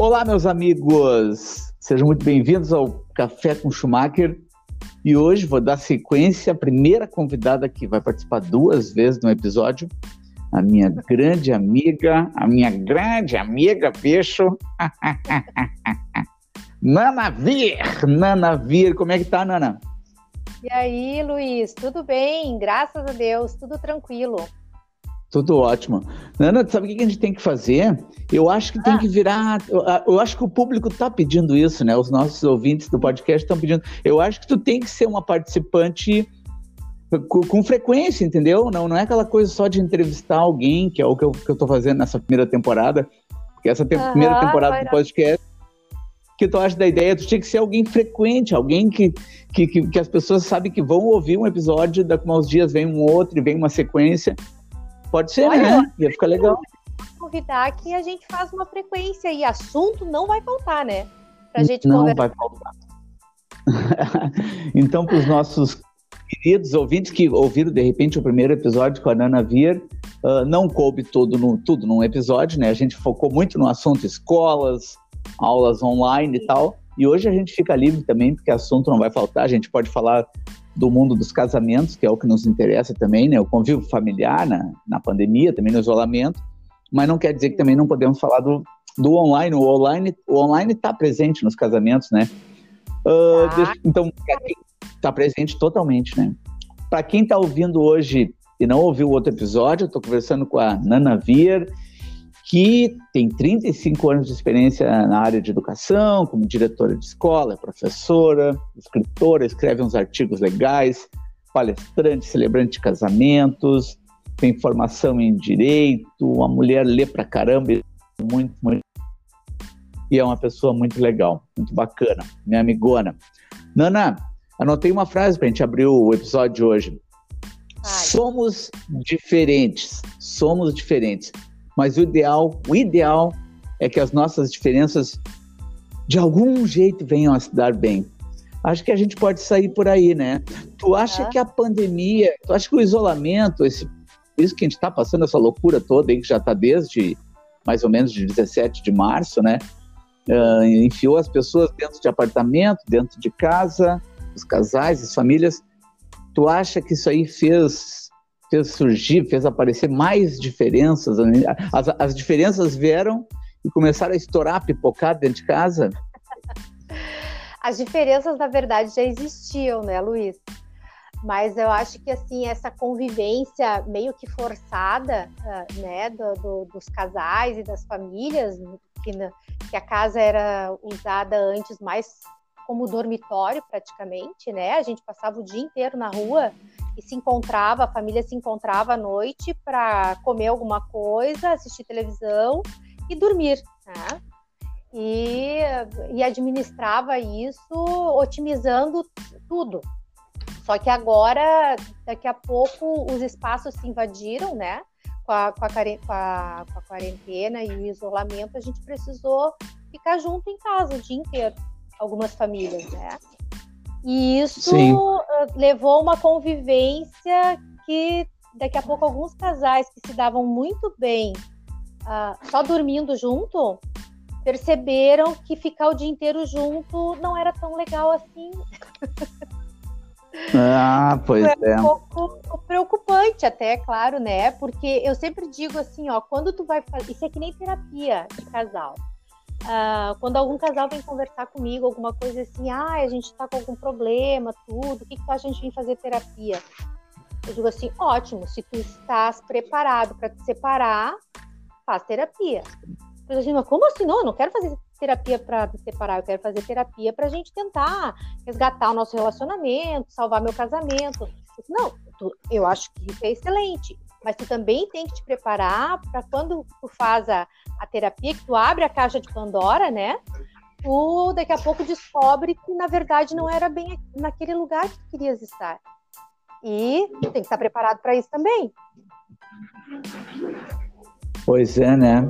Olá, meus amigos! Sejam muito bem-vindos ao Café com Schumacher. E hoje vou dar sequência à primeira convidada que vai participar duas vezes no episódio, a minha grande amiga, a minha grande amiga, bicho, Nana Vir. Nana Vir, como é que tá, Nana? E aí, Luiz, tudo bem? Graças a Deus, tudo tranquilo. Tudo ótimo. Nana, sabe o que a gente tem que fazer? Eu acho que tem ah. que virar. Eu acho que o público está pedindo isso, né? Os nossos ouvintes do podcast estão pedindo. Eu acho que tu tem que ser uma participante com, com, frequência, entendeu? Não, não é aquela coisa só de entrevistar alguém, que é o que eu, que eu tô fazendo nessa primeira temporada. Porque essa te uhum, primeira temporada do podcast que tu acha da ideia, tu tinha que ser alguém frequente, alguém que, que, que, que as pessoas sabem que vão ouvir um episódio, daqui a uns dias vem um outro e vem uma sequência. Pode ser, Olha, né? Ia ficar legal. Convidar que a gente faz uma frequência e assunto não vai faltar, né? Pra gente não conversar. vai faltar. então, para os nossos queridos ouvintes que ouviram de repente o primeiro episódio com a Nana Vir, uh, não coube todo no, tudo num episódio, né? A gente focou muito no assunto escolas, aulas online e tal. E hoje a gente fica livre também, porque assunto não vai faltar. A gente pode falar do mundo dos casamentos, que é o que nos interessa também, né? O convívio familiar na, na pandemia, também no isolamento, mas não quer dizer que também não podemos falar do, do online. O online o online está presente nos casamentos, né? Uh, deixa, então, está presente totalmente, né? Para quem está ouvindo hoje e não ouviu o outro episódio, eu estou conversando com a Nana Vier, que tem 35 anos de experiência na área de educação, como diretora de escola, é professora, escritora, escreve uns artigos legais, palestrante, celebrante de casamentos, tem formação em direito, uma mulher lê pra caramba, muito, muito. E é uma pessoa muito legal, muito bacana, minha amigona. Nana, anotei uma frase para a gente abrir o episódio de hoje. Ai. Somos diferentes, somos diferentes mas o ideal, o ideal é que as nossas diferenças de algum jeito venham a se dar bem. Acho que a gente pode sair por aí, né? Tu acha é. que a pandemia, tu acha que o isolamento, esse, isso que a gente está passando, essa loucura toda aí que já está desde mais ou menos de 17 de março, né? Uh, enfiou as pessoas dentro de apartamento, dentro de casa, os casais, as famílias. Tu acha que isso aí fez fez surgir, fez aparecer mais diferenças. As, as diferenças vieram e começaram a estourar, pipocar dentro de casa. As diferenças, na verdade, já existiam, né, Luiz? Mas eu acho que assim essa convivência meio que forçada, uh, né, do, do, dos casais e das famílias, que, que a casa era usada antes mais como dormitório praticamente, né? A gente passava o dia inteiro na rua e se encontrava, a família se encontrava à noite para comer alguma coisa, assistir televisão e dormir, né? E, e administrava isso otimizando tudo. Só que agora, daqui a pouco, os espaços se invadiram, né? Com a, com a, com a, com a quarentena e o isolamento, a gente precisou ficar junto em casa o dia inteiro algumas famílias, né? E isso Sim. Ah, levou uma convivência que daqui a pouco alguns casais que se davam muito bem uh, só dormindo junto perceberam que ficar o dia inteiro junto não era tão legal assim. Ah, pois é. é. Um pouco preocupante até, claro, né? Porque eu sempre digo assim, ó, quando tu vai fazer, isso é que nem terapia de casal. Uh, quando algum casal vem conversar comigo, alguma coisa assim, ah, a gente tá com algum problema, tudo, o que, que tu acha a gente vir fazer terapia? Eu digo assim, ótimo, se tu estás preparado para te separar, faz terapia. Eu digo assim, como assim? Não, eu não quero fazer terapia para me separar, eu quero fazer terapia para a gente tentar resgatar o nosso relacionamento, salvar meu casamento. Eu disse, não, tu, eu acho que isso é excelente mas tu também tem que te preparar para quando tu faz a, a terapia, que tu abre a caixa de Pandora, né? Tu daqui a pouco descobre que na verdade não era bem naquele lugar que tu querias estar. E tu tem que estar preparado para isso também. Pois é, né?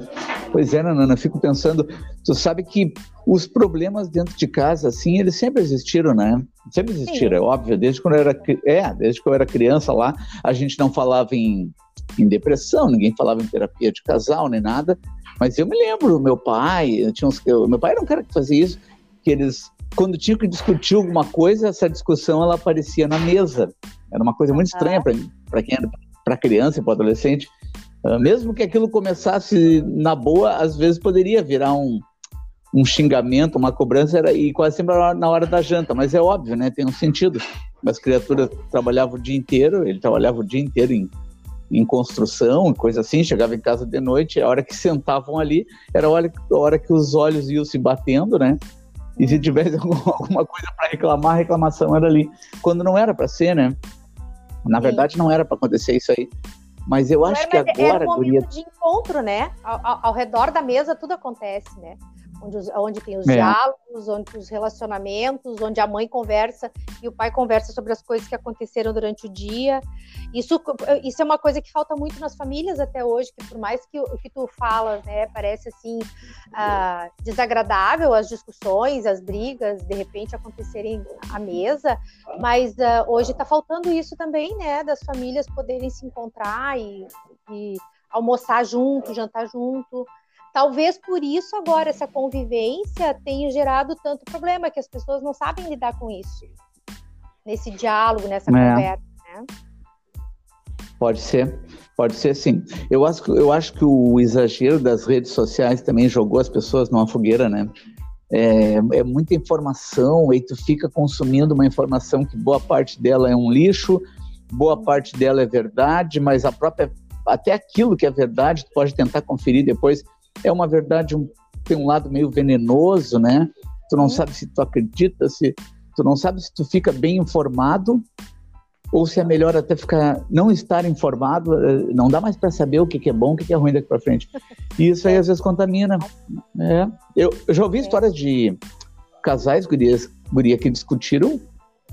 Pois é, Nana, fico pensando, tu sabe que os problemas dentro de casa, assim, eles sempre existiram, né? Sempre existiram, é óbvio. Desde quando eu era, é, desde que eu era criança lá, a gente não falava em, em depressão, ninguém falava em terapia de casal nem nada, Mas eu me lembro, meu pai, tinha uns, eu, meu pai era um cara que fazia isso, que eles, quando tinham que discutir alguma coisa, essa discussão ela aparecia na mesa. Era uma coisa muito estranha para quem era para criança e para adolescente. Uh, mesmo que aquilo começasse na boa, às vezes poderia virar um, um xingamento, uma cobrança, era, e quase sempre na hora da janta, mas é óbvio, né? Tem um sentido. As criaturas trabalhavam o dia inteiro, ele trabalhava o dia inteiro em, em construção, coisa assim, chegava em casa de noite, a hora que sentavam ali, era a hora, a hora que os olhos iam se batendo, né? E se tivesse alguma coisa para reclamar, a reclamação era ali. Quando não era para ser, né? Na verdade, não era para acontecer isso aí. Mas eu acho que agora. É um momento guria... de encontro, né? Ao, ao, ao redor da mesa tudo acontece, né? Onde, os, onde tem os é. diálogos, onde os relacionamentos, onde a mãe conversa e o pai conversa sobre as coisas que aconteceram durante o dia. Isso, isso é uma coisa que falta muito nas famílias até hoje, que por mais que o que tu falas, né, parece assim uh, desagradável as discussões, as brigas, de repente acontecerem à mesa, mas uh, hoje está faltando isso também, né, das famílias poderem se encontrar e, e almoçar junto, jantar junto. Talvez por isso agora essa convivência tenha gerado tanto problema, que as pessoas não sabem lidar com isso. Nesse diálogo, nessa é. conversa, né? Pode ser, pode ser sim. Eu acho, eu acho que o exagero das redes sociais também jogou as pessoas numa fogueira, né? É, é, muita informação e tu fica consumindo uma informação que boa parte dela é um lixo, boa parte dela é verdade, mas a própria até aquilo que é verdade tu pode tentar conferir depois é uma verdade, um, tem um lado meio venenoso, né? Tu não uhum. sabe se tu acredita, se tu não sabe se tu fica bem informado ou se é melhor até ficar não estar informado, eh, não dá mais para saber o que, que, é bom, o que, que é ruim daqui para frente. E isso aí às vezes contamina. É. Eu, eu, já ouvi histórias de casais, gurias, guria que discutiram,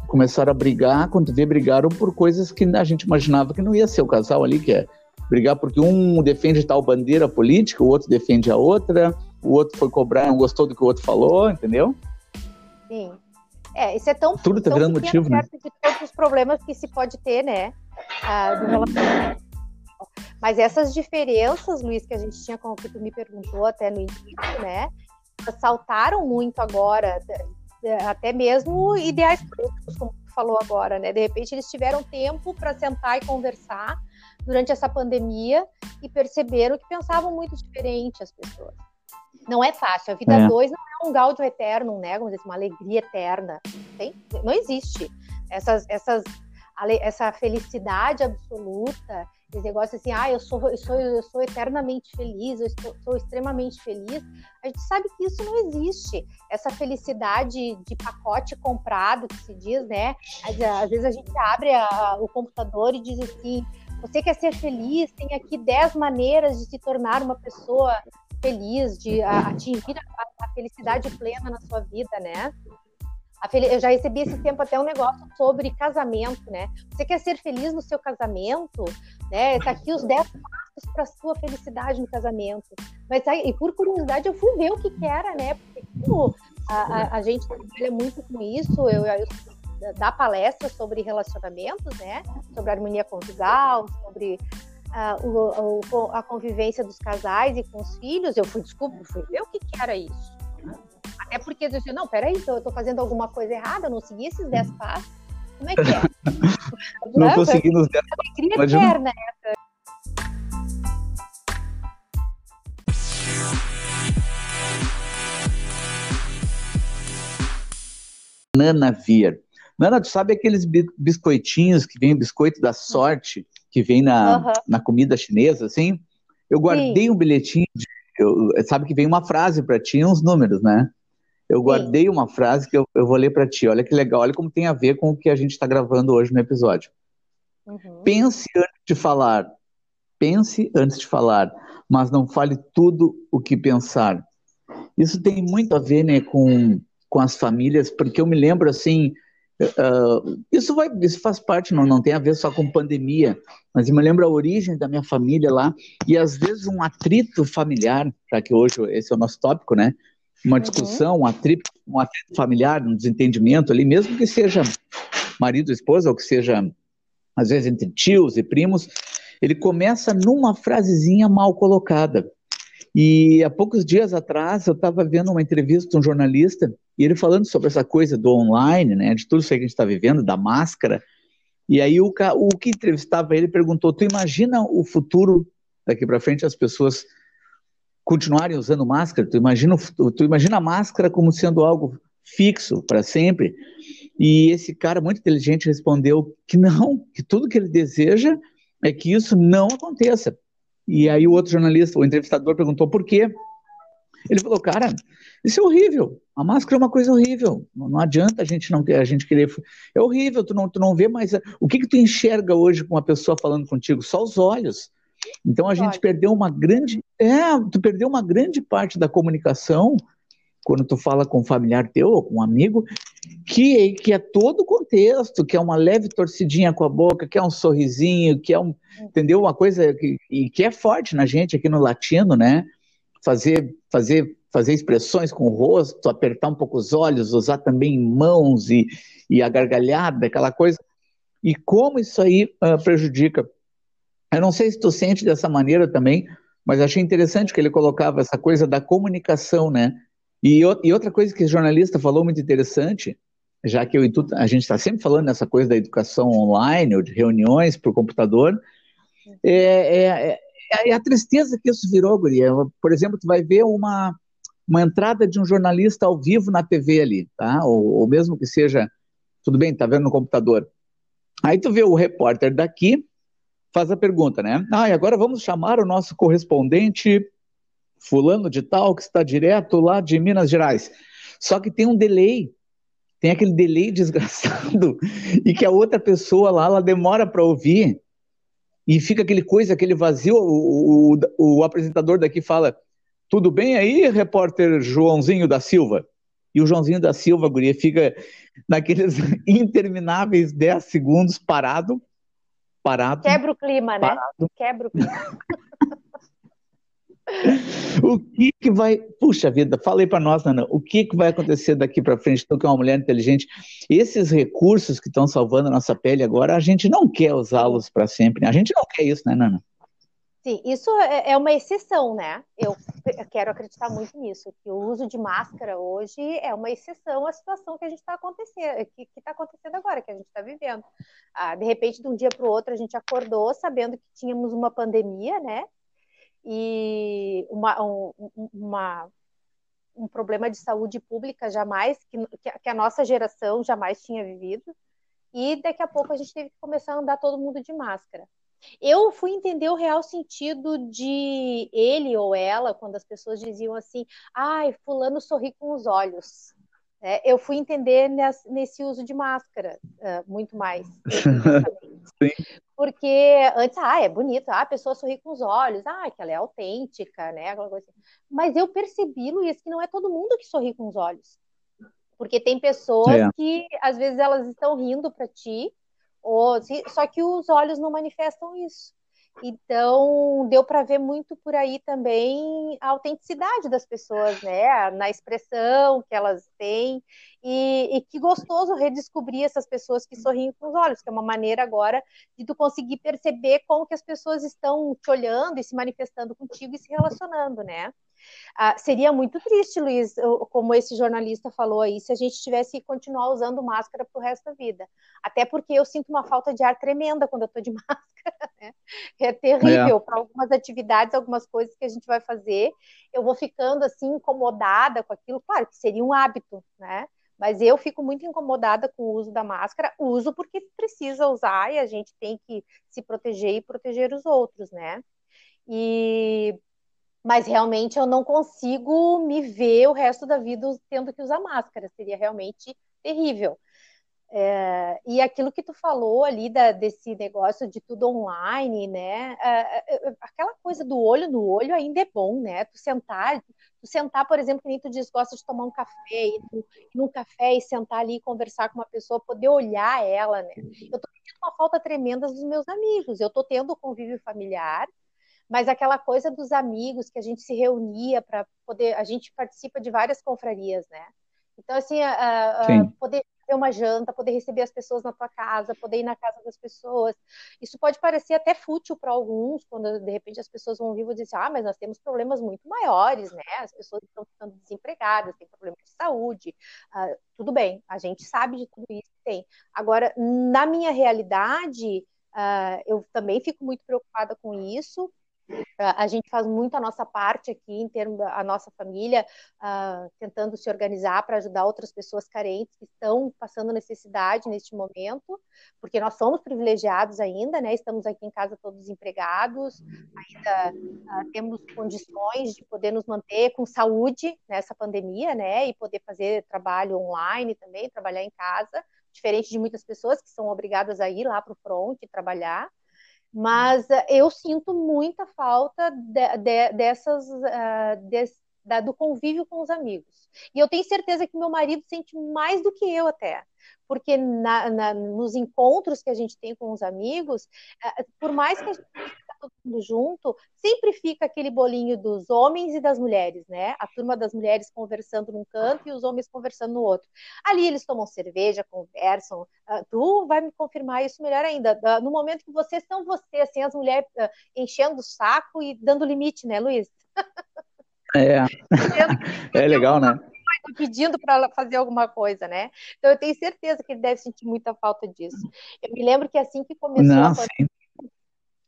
começaram a brigar, quando vê, brigaram por coisas que a gente imaginava que não ia ser o casal ali, que é brigar porque um defende tal bandeira política, o outro defende a outra, o outro foi cobrar, não gostou do que o outro falou, entendeu? Sim. É, isso é tão tudo tá virando motivo, né? de todos os problemas que se pode ter, né, ah, do relacionamento. Mas essas diferenças, Luiz, que a gente tinha, como que tu me perguntou até no início, né, saltaram muito agora, até mesmo ideais políticos, como tu falou agora, né? De repente eles tiveram tempo para sentar e conversar durante essa pandemia e perceberam que pensavam muito diferente as pessoas. Não é fácil. A vida 2 é. não é um gáudio eterno, né? Vamos dizer assim, uma alegria eterna. Tem? Não existe. Essas, essas, essa felicidade absoluta, esse negócio assim, ah, eu sou, eu sou, eu sou eternamente feliz, eu estou, sou extremamente feliz. A gente sabe que isso não existe. Essa felicidade de pacote comprado, que se diz, né? Às, às vezes a gente abre a, o computador e diz assim, você quer ser feliz? Tem aqui 10 maneiras de se tornar uma pessoa feliz, de atingir a, a felicidade plena na sua vida, né? Eu já recebi esse tempo até um negócio sobre casamento, né? Você quer ser feliz no seu casamento? Né? Tá aqui os 10 passos para sua felicidade no casamento. Mas aí, e por curiosidade, eu fui ver o que, que era, né? Porque como a, a, a gente trabalha muito com isso, eu, eu dar palestras sobre relacionamentos, né? Sobre harmonia conjugal, sobre uh, o, o, a convivência dos casais e com os filhos. Eu fui descobrir, fui ver o que, que era isso. Até porque eu disse, não, peraí, eu estou fazendo alguma coisa errada, eu não segui esses 10 passos. Como é que é? não estou seguindo os 10 passos. Alegria eterna essa. Nana Vier. Nana, tu sabe aqueles biscoitinhos que vem, o biscoito da sorte, que vem na, uhum. na comida chinesa, assim? Eu guardei Sim. um bilhetinho, de, eu, sabe que vem uma frase para ti e uns números, né? Eu guardei Sim. uma frase que eu, eu vou ler para ti. Olha que legal, olha como tem a ver com o que a gente está gravando hoje no episódio. Uhum. Pense antes de falar. Pense antes de falar, mas não fale tudo o que pensar. Isso tem muito a ver né, com, com as famílias, porque eu me lembro assim, Uh, isso, vai, isso faz parte, não, não tem a ver só com pandemia, mas me lembro a origem da minha família lá, e às vezes um atrito familiar, já que hoje esse é o nosso tópico, né? Uma uhum. discussão, uhum. um, atrito, um atrito familiar, um desentendimento ali, mesmo que seja marido, esposa, ou que seja, às vezes, entre tios e primos, ele começa numa frasezinha mal colocada. E há poucos dias atrás eu estava vendo uma entrevista de um jornalista e ele falando sobre essa coisa do online, né, de tudo isso que a gente está vivendo, da máscara. E aí o, o que entrevistava ele perguntou: "Tu imagina o futuro daqui para frente as pessoas continuarem usando máscara? Tu imagina, tu imagina a máscara como sendo algo fixo para sempre?" E esse cara muito inteligente respondeu que não, que tudo que ele deseja é que isso não aconteça. E aí o outro jornalista, o entrevistador, perguntou por quê. Ele falou, cara, isso é horrível. A máscara é uma coisa horrível. Não, não adianta a gente não a gente querer. É horrível. Tu não, tu não vê mais. O que que tu enxerga hoje com uma pessoa falando contigo? Só os olhos. Então a gente perdeu uma grande. É, tu perdeu uma grande parte da comunicação quando tu fala com um familiar teu ou com um amigo, que, que é todo o contexto, que é uma leve torcidinha com a boca, que é um sorrisinho, que é um, entendeu? Uma coisa que, e que é forte na gente aqui no latino, né? Fazer, fazer, fazer expressões com o rosto, apertar um pouco os olhos, usar também mãos e, e a gargalhada, aquela coisa. E como isso aí uh, prejudica. Eu não sei se tu sente dessa maneira também, mas achei interessante que ele colocava essa coisa da comunicação, né? E, e outra coisa que o jornalista falou muito interessante, já que eu, a gente está sempre falando nessa coisa da educação online ou de reuniões por computador, é, é, é, a tristeza que isso virou, Guria. Por exemplo, tu vai ver uma, uma entrada de um jornalista ao vivo na TV ali, tá? Ou, ou mesmo que seja, tudo bem, tá vendo no computador. Aí tu vê o repórter daqui, faz a pergunta, né? Ah, e agora vamos chamar o nosso correspondente fulano de tal que está direto lá de Minas Gerais. Só que tem um delay, tem aquele delay desgraçado e que a outra pessoa lá ela demora para ouvir e fica aquele coisa, aquele vazio. O, o, o, apresentador daqui fala: Tudo bem aí, repórter Joãozinho da Silva? E o Joãozinho da Silva, guria, fica naqueles intermináveis 10 segundos parado. Parado. Quebra o clima, né? Parado. Quebra o clima. o que, que vai. Puxa vida, falei para nós, Nana, o que, que vai acontecer daqui para frente? Tu que é uma mulher inteligente, esses recursos que estão salvando a nossa pele agora, a gente não quer usá-los para sempre. Né? A gente não quer isso, né, Nana? Sim, isso é, é uma exceção, né? Eu quero acreditar muito nisso, que o uso de máscara hoje é uma exceção à situação que a gente está acontecendo, que está acontecendo agora, que a gente está vivendo. Ah, de repente, de um dia para o outro, a gente acordou sabendo que tínhamos uma pandemia, né? E uma, um, uma, um problema de saúde pública jamais, que, que a nossa geração jamais tinha vivido, e daqui a pouco a gente teve que começar a andar todo mundo de máscara. Eu fui entender o real sentido de ele ou ela, quando as pessoas diziam assim, ai, fulano sorri com os olhos. É, eu fui entender nesse, uso de máscara uh, muito mais. Sim porque antes, ah, é bonito, ah, a pessoa sorri com os olhos, ah, que ela é autêntica, né? Aquela coisa assim. Mas eu percebi, Luiz, que não é todo mundo que sorri com os olhos. Porque tem pessoas é. que, às vezes, elas estão rindo para ti, ou, só que os olhos não manifestam isso. Então, deu para ver muito por aí também a autenticidade das pessoas, né? Na expressão que elas têm. E, e, que gostoso redescobrir essas pessoas que sorriem com os olhos, que é uma maneira agora de tu conseguir perceber como que as pessoas estão te olhando e se manifestando contigo e se relacionando, né? Ah, seria muito triste, Luiz, como esse jornalista falou aí, se a gente tivesse que continuar usando máscara para o resto da vida. Até porque eu sinto uma falta de ar tremenda quando eu estou de máscara. Né? É terrível. É. Para algumas atividades, algumas coisas que a gente vai fazer, eu vou ficando assim incomodada com aquilo. Claro que seria um hábito, né? Mas eu fico muito incomodada com o uso da máscara. Uso porque precisa usar e a gente tem que se proteger e proteger os outros, né? E mas realmente eu não consigo me ver o resto da vida tendo que usar máscara, seria realmente terrível. É, e aquilo que tu falou ali da, desse negócio de tudo online, né? É, é, é, aquela coisa do olho no olho ainda é bom, né? Tu sentar, tu sentar, por exemplo, que nem tu diz, gosta de tomar um café, e tu, ir num café e sentar ali e conversar com uma pessoa, poder olhar ela, né? Eu tô tendo uma falta tremenda dos meus amigos, eu tô tendo convívio familiar, mas aquela coisa dos amigos que a gente se reunia para poder, a gente participa de várias confrarias, né? Então, assim, a, a, poder ter uma janta, poder receber as pessoas na tua casa, poder ir na casa das pessoas. Isso pode parecer até fútil para alguns, quando de repente as pessoas vão vir e dizer, ah, mas nós temos problemas muito maiores, né? As pessoas estão ficando desempregadas, têm problemas de saúde. Uh, tudo bem, a gente sabe de tudo isso que tem. Agora, na minha realidade, uh, eu também fico muito preocupada com isso, a gente faz muito a nossa parte aqui, em termos da nossa família, uh, tentando se organizar para ajudar outras pessoas carentes que estão passando necessidade neste momento, porque nós somos privilegiados ainda, né? Estamos aqui em casa todos empregados, ainda uh, temos condições de poder nos manter com saúde nessa pandemia, né? E poder fazer trabalho online também, trabalhar em casa, diferente de muitas pessoas que são obrigadas a ir lá para o front e trabalhar. Mas uh, eu sinto muita falta de, de, dessas, uh, des, da, do convívio com os amigos. E eu tenho certeza que meu marido sente mais do que eu até porque na, na, nos encontros que a gente tem com os amigos, uh, por mais que a gente todo mundo junto, sempre fica aquele bolinho dos homens e das mulheres, né? A turma das mulheres conversando num canto e os homens conversando no outro. Ali eles tomam cerveja, conversam. Uh, tu vai me confirmar isso melhor ainda. Uh, no momento que vocês são vocês, assim, as mulheres uh, enchendo o saco e dando limite, né, Luiz? É. é legal, né? pedindo para fazer alguma coisa, né? Então eu tenho certeza que ele deve sentir muita falta disso. Eu me lembro que assim que começou Não, a pandemia,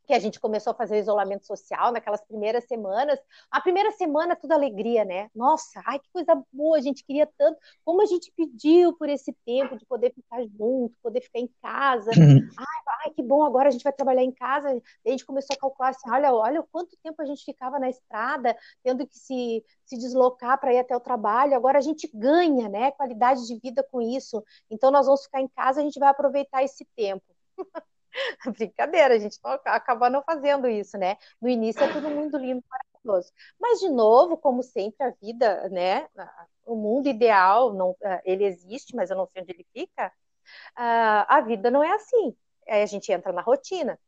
que a gente começou a fazer o isolamento social naquelas primeiras semanas. A primeira semana tudo alegria, né? Nossa, ai que coisa boa, a gente queria tanto. Como a gente pediu por esse tempo de poder ficar junto, poder ficar em casa. Uhum. Ai, ai, que bom, agora a gente vai trabalhar em casa. a gente começou a calcular assim, olha, olha quanto tempo a gente ficava na estrada, tendo que se, se deslocar para ir até o trabalho. Agora a gente ganha, né, qualidade de vida com isso. Então nós vamos ficar em casa, a gente vai aproveitar esse tempo. Brincadeira, a gente não, acaba não fazendo isso, né? No início é tudo muito lindo, maravilhoso. Mas, de novo, como sempre, a vida, né? O mundo ideal, não, eh, ele existe, mas eu não sei onde ele fica. A vida não é assim. Aí a gente entra na rotina.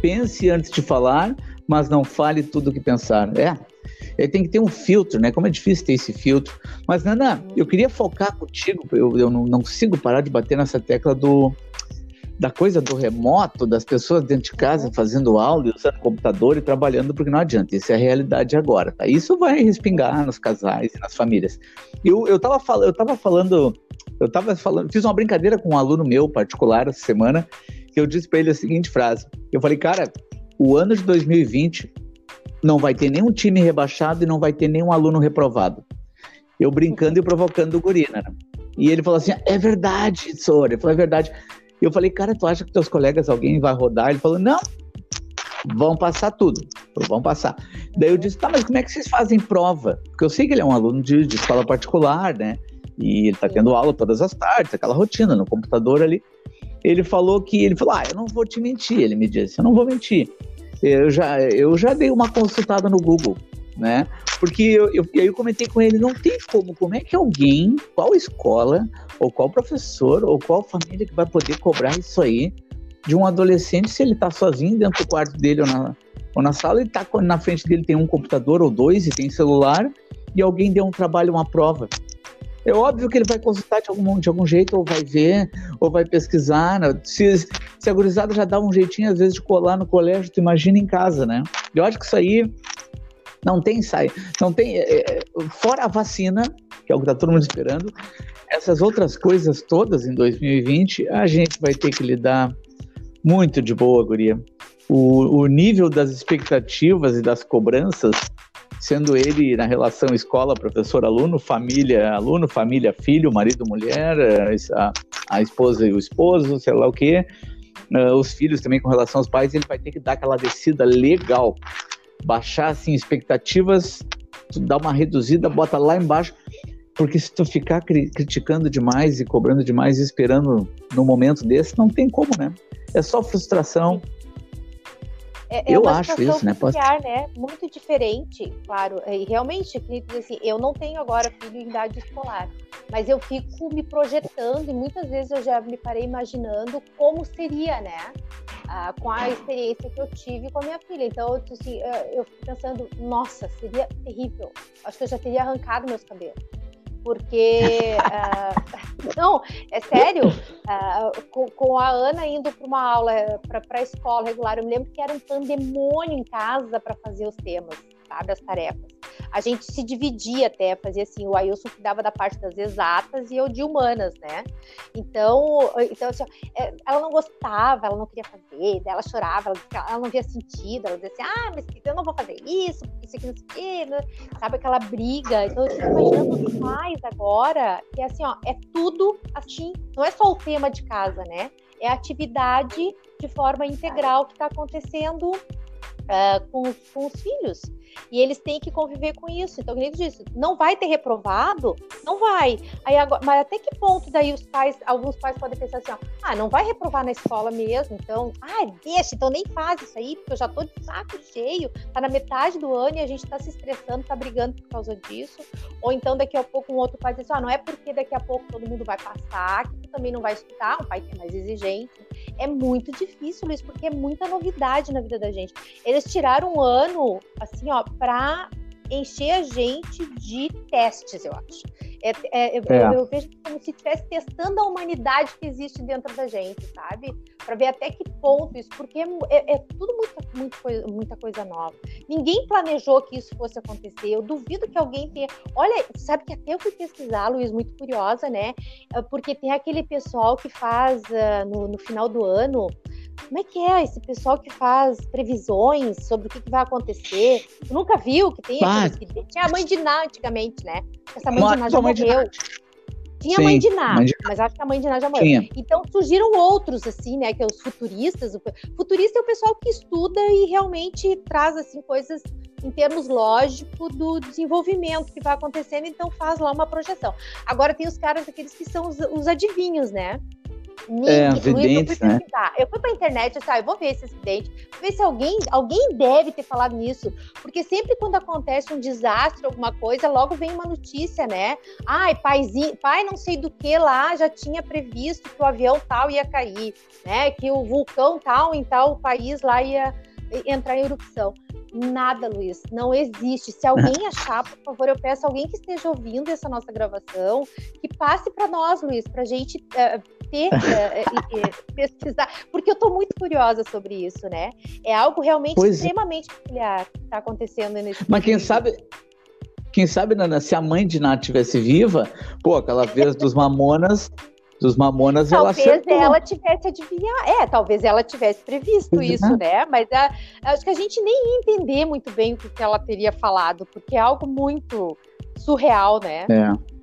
Pense antes de falar, mas não fale tudo o que pensar. É, ele tem que ter um filtro, né? Como é difícil ter esse filtro. Mas, Nana, eu queria focar contigo, eu, eu não, não consigo parar de bater nessa tecla do, da coisa do remoto, das pessoas dentro de casa fazendo aula, usando computador e trabalhando, porque não adianta, isso é a realidade agora, tá? Isso vai respingar nos casais e nas famílias. Eu, eu, tava, fal eu tava falando, eu tava falando, fiz uma brincadeira com um aluno meu particular essa semana, que eu disse para ele a seguinte frase, eu falei, cara, o ano de 2020 não vai ter nenhum time rebaixado e não vai ter nenhum aluno reprovado. Eu brincando e provocando o guri, né? E ele falou assim: é verdade, Sora. Ele falou: é verdade. Eu falei, cara, tu acha que teus colegas, alguém vai rodar? Ele falou: não, vão passar tudo. Vão passar. Daí eu disse: tá, mas como é que vocês fazem prova? Porque eu sei que ele é um aluno de, de escola particular, né? E ele tá tendo aula todas as tardes, aquela rotina no computador ali. Ele falou que, ele falou: ah, eu não vou te mentir. Ele me disse: eu não vou mentir eu já, eu já dei uma consultada no Google, né? Porque eu, eu, eu comentei com ele, não tem como, como é que alguém, qual escola, ou qual professor, ou qual família que vai poder cobrar isso aí de um adolescente se ele está sozinho dentro do quarto dele ou na, ou na sala e tá, na frente dele tem um computador ou dois e tem celular e alguém deu um trabalho, uma prova. É óbvio que ele vai consultar de algum, de algum jeito, ou vai ver, ou vai pesquisar. Né? Se, se a gurizada já dá um jeitinho, às vezes, de colar no colégio, tu imagina em casa, né? Eu acho que isso aí não tem sai, não tem. É, é, fora a vacina, que é o que está todo mundo esperando, essas outras coisas todas em 2020, a gente vai ter que lidar muito de boa, guria. O, o nível das expectativas e das cobranças sendo ele na relação escola, professor, aluno, família, aluno, família, filho, marido, mulher, eh, a, a esposa e o esposo, sei lá o quê, uh, os filhos também com relação aos pais, ele vai ter que dar aquela descida legal, baixar assim expectativas, dar uma reduzida, bota lá embaixo, porque se tu ficar cri criticando demais e cobrando demais, esperando no momento desse, não tem como, né? É só frustração, é, é eu acho isso, né? Familiar, né? Muito diferente, claro. E realmente, assim, eu não tenho agora filho em idade escolar. mas eu fico me projetando e muitas vezes eu já me parei imaginando como seria, né? Ah, com a experiência que eu tive com a minha filha. Então, eu, assim, eu fico pensando, nossa, seria terrível. Acho que eu já teria arrancado meus cabelos porque uh, não, é sério. Uh, com, com, a Ana indo para uma aula para a escola regular, eu me lembro que era um pandemônio em casa para fazer os temas, sabe, as tarefas a gente se dividia até, fazia assim, o Ailson cuidava da parte das exatas e eu de humanas, né? Então, então assim, é, ela não gostava, ela não queria fazer, ela chorava, ela, não via sentido, ela dizia assim, ah, mas eu não vou fazer isso, isso aqui não sei o quê, né? sabe aquela briga. Então, eu fico imaginando os pais agora, que é assim, ó, é tudo assim, não é só o tema de casa, né? É a atividade de forma integral que está acontecendo uh, com, com os filhos. E eles têm que conviver com isso. Então, eu disse, não vai ter reprovado? Não vai. Aí agora, mas até que ponto daí os pais, alguns pais podem pensar assim, ó, ah, não vai reprovar na escola mesmo, então, ah, deixa, então nem faz isso aí, porque eu já tô de saco cheio, tá na metade do ano e a gente tá se estressando, tá brigando por causa disso. Ou então daqui a pouco um outro pai diz ah, não é porque daqui a pouco todo mundo vai passar, que tu também não vai estudar, um pai que é mais exigente. É muito difícil isso, porque é muita novidade na vida da gente. Eles tiraram um ano, assim, ó, para encher a gente de testes, eu acho. É, é, é. Eu, eu, vejo como se estivesse testando a humanidade que existe dentro da gente, sabe? Para ver até que ponto isso, porque é, é, é tudo muito, muito coisa, muita coisa nova. Ninguém planejou que isso fosse acontecer. Eu duvido que alguém tenha. Olha, sabe que até eu fui pesquisar, Luiz, muito curiosa, né? Porque tem aquele pessoal que faz uh, no, no final do ano como é que é esse pessoal que faz previsões sobre o que, que vai acontecer? Tu nunca viu que tem que tinha a mãe de Ná antigamente, né? Essa mãe de Ná já morreu. Tinha Sim, a mãe de Ná, mãe de... mas acho que a mãe de Ná já morreu. Tinha. Então surgiram outros, assim, né? Que é os futuristas. O futurista é o pessoal que estuda e realmente traz, assim, coisas em termos lógicos do desenvolvimento que vai acontecendo, então faz lá uma projeção. Agora tem os caras, aqueles que são os, os adivinhos, né? É, videntes, eu, né? eu fui pra internet, eu, ah, eu vou ver esse acidente, ver se alguém, alguém deve ter falado nisso, porque sempre quando acontece um desastre, alguma coisa, logo vem uma notícia, né? Ai, paizinho, pai não sei do que lá já tinha previsto que o avião tal ia cair, né? Que o vulcão tal em tal país lá ia entrar em erupção. Nada, Luiz, não existe. Se alguém achar, por favor, eu peço a alguém que esteja ouvindo essa nossa gravação, que passe para nós, Luiz, para gente uh, ter, uh, pesquisar, porque eu estou muito curiosa sobre isso, né? É algo realmente pois é. extremamente peculiar que está acontecendo nesse Mas quem sabe, quem sabe, Nana, se a mãe de Nath estivesse viva, pô, aquela vez dos Mamonas, dos Mamonas talvez ela acertou. ela tivesse adivinhado, é, talvez ela tivesse previsto isso, né? Mas a, acho que a gente nem ia entender muito bem o que ela teria falado, porque é algo muito surreal, né? É.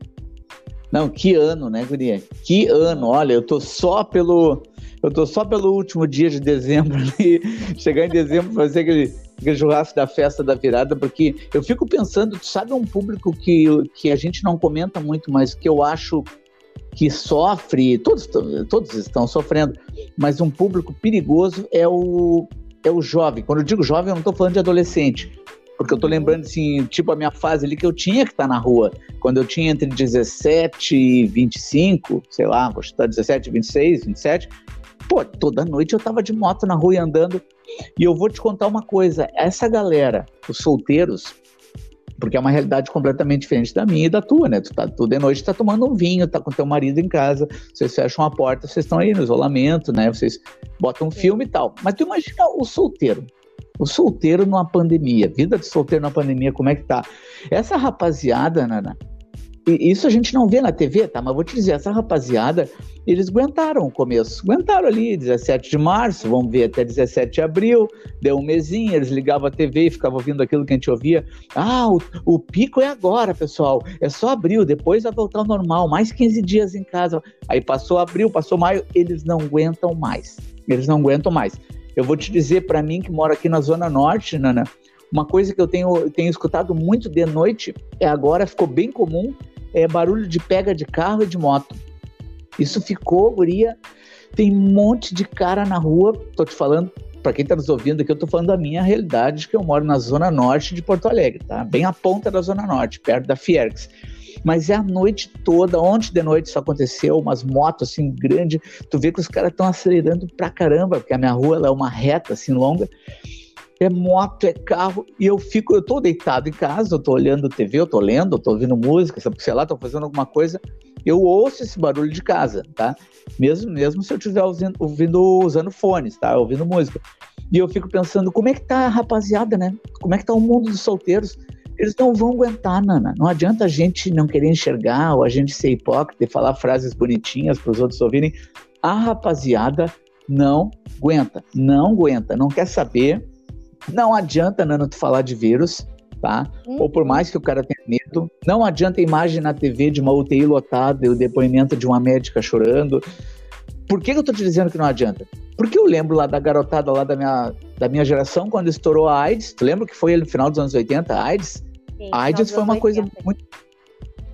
Não, que ano, né, Guria? Que ano, olha, eu tô só pelo. Eu tô só pelo último dia de dezembro ali, chegar em dezembro fazer aquele, aquele churrasco da festa da virada, porque eu fico pensando, sabe um público que, que a gente não comenta muito, mas que eu acho que sofre, todos, todos estão sofrendo, mas um público perigoso é o, é o jovem. Quando eu digo jovem, eu não estou falando de adolescente, porque eu estou lembrando, assim, tipo a minha fase ali que eu tinha que estar tá na rua, quando eu tinha entre 17 e 25, sei lá, vou chutar 17, 26, 27, pô, toda noite eu estava de moto na rua e andando. E eu vou te contar uma coisa, essa galera, os solteiros, porque é uma realidade completamente diferente da minha e da tua, né? Tu, tá, de noite tá tomando um vinho, tá com teu marido em casa, vocês fecham a porta, vocês estão aí no isolamento, né? Vocês botam um filme e tal. Mas tu imagina o solteiro. O solteiro numa pandemia, vida de solteiro na pandemia, como é que tá? Essa rapaziada, Nana, isso a gente não vê na TV, tá? Mas vou te dizer, essa rapaziada, eles aguentaram o começo. Aguentaram ali, 17 de março, vamos ver até 17 de abril, deu um mesinho, eles ligavam a TV e ficavam ouvindo aquilo que a gente ouvia. Ah, o, o pico é agora, pessoal. É só abril, depois vai voltar ao normal, mais 15 dias em casa. Aí passou abril, passou maio, eles não aguentam mais. Eles não aguentam mais. Eu vou te dizer, para mim que moro aqui na Zona Norte, Nana, uma coisa que eu tenho, tenho escutado muito de noite, é agora ficou bem comum, é barulho de pega de carro e de moto. Isso ficou, guria. Tem um monte de cara na rua, tô te falando, para quem tá nos ouvindo aqui, eu tô falando da minha realidade, que eu moro na zona norte de Porto Alegre, tá? Bem à ponta da zona norte, perto da Fiergs. Mas é a noite toda, ontem de noite isso aconteceu, umas motos assim grandes, tu vê que os caras estão acelerando pra caramba, porque a minha rua ela é uma reta assim longa, é moto, é carro, e eu fico, eu tô deitado em casa, eu tô olhando TV, eu tô lendo, eu tô ouvindo música, sei lá, tô fazendo alguma coisa, eu ouço esse barulho de casa, tá? Mesmo, mesmo se eu estiver ouvindo, ouvindo, usando fones, tá? Ouvindo música. E eu fico pensando, como é que tá a rapaziada, né? Como é que tá o mundo dos solteiros? Eles não vão aguentar, Nana. Não adianta a gente não querer enxergar ou a gente ser hipócrita e falar frases bonitinhas para os outros ouvirem. A rapaziada não aguenta, não aguenta, não quer saber, não adianta, Nana, tu falar de vírus, tá? Ou por mais que o cara tenha medo, não adianta a imagem na TV de uma UTI lotada e o depoimento de uma médica chorando. Por que, eu tô te dizendo que não adianta? Porque eu lembro lá da garotada lá da minha, da minha geração, quando estourou a AIDS, tu lembra que foi no final dos anos 80, a AIDS? Sim, a AIDS foi uma 80. coisa muito...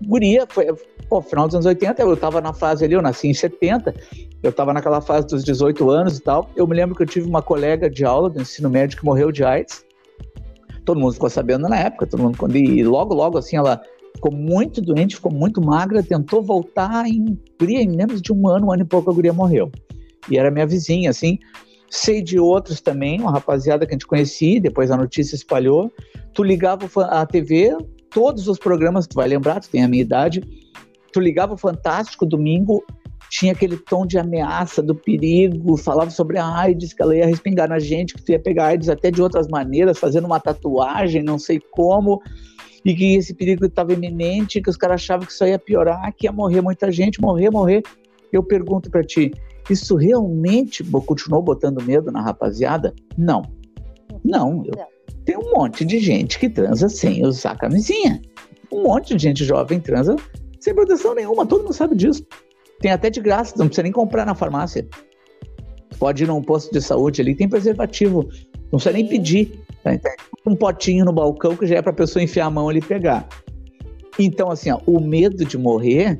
Guria, foi, pô, final dos anos 80, eu tava na fase ali, eu nasci em 70, eu estava naquela fase dos 18 anos e tal. Eu me lembro que eu tive uma colega de aula do ensino médio que morreu de AIDS. Todo mundo ficou sabendo na época, todo mundo e logo logo assim ela ficou muito doente, ficou muito magra, tentou voltar em, em menos de um ano, um ano e pouco a guria morreu. E era minha vizinha, assim. Sei de outros também, uma rapaziada que a gente conhecia, depois a notícia espalhou. Tu ligava a TV, todos os programas, tu vai lembrar, tu tem a minha idade, tu ligava o Fantástico domingo, tinha aquele tom de ameaça, do perigo, falava sobre a AIDS, que ela ia respingar na gente, que tu ia pegar AIDS até de outras maneiras, fazendo uma tatuagem, não sei como, e que esse perigo estava iminente, que os caras achavam que isso ia piorar, que ia morrer muita gente, morrer, morrer. Eu pergunto para ti, isso realmente continuou botando medo na rapaziada? Não. Não. Eu, tem um monte de gente que transa sem usar camisinha. Um monte de gente jovem transa sem proteção nenhuma, todo mundo sabe disso. Tem até de graça, não precisa nem comprar na farmácia. Pode ir num posto de saúde ali, tem preservativo. Não precisa nem pedir. Tá? Um potinho no balcão que já é para a pessoa enfiar a mão ali e pegar. Então, assim, ó, o medo de morrer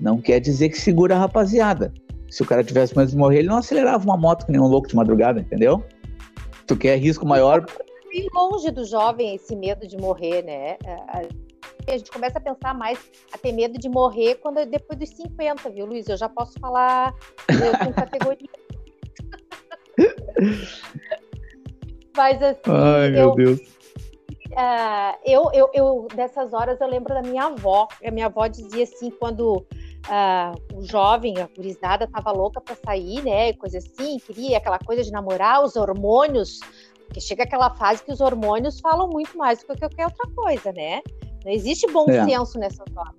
não quer dizer que segura a rapaziada. Se o cara tivesse medo de morrer, ele não acelerava uma moto que nem um louco de madrugada, entendeu? Tu quer risco maior. Bem longe do jovem esse medo de morrer, né? É, a gente começa a pensar mais, a ter medo de morrer quando é depois dos 50, viu, Luiz? Eu já posso falar com categoria. Mas assim. Ai, meu eu, Deus. Uh, eu, eu, eu, dessas horas, eu lembro da minha avó. A minha avó dizia assim, quando uh, o jovem, a gurizada, tava louca para sair, né? Coisa assim, queria aquela coisa de namorar, os hormônios. Porque chega aquela fase que os hormônios falam muito mais do que qualquer outra coisa, né? Não existe bom é. senso nessa hora.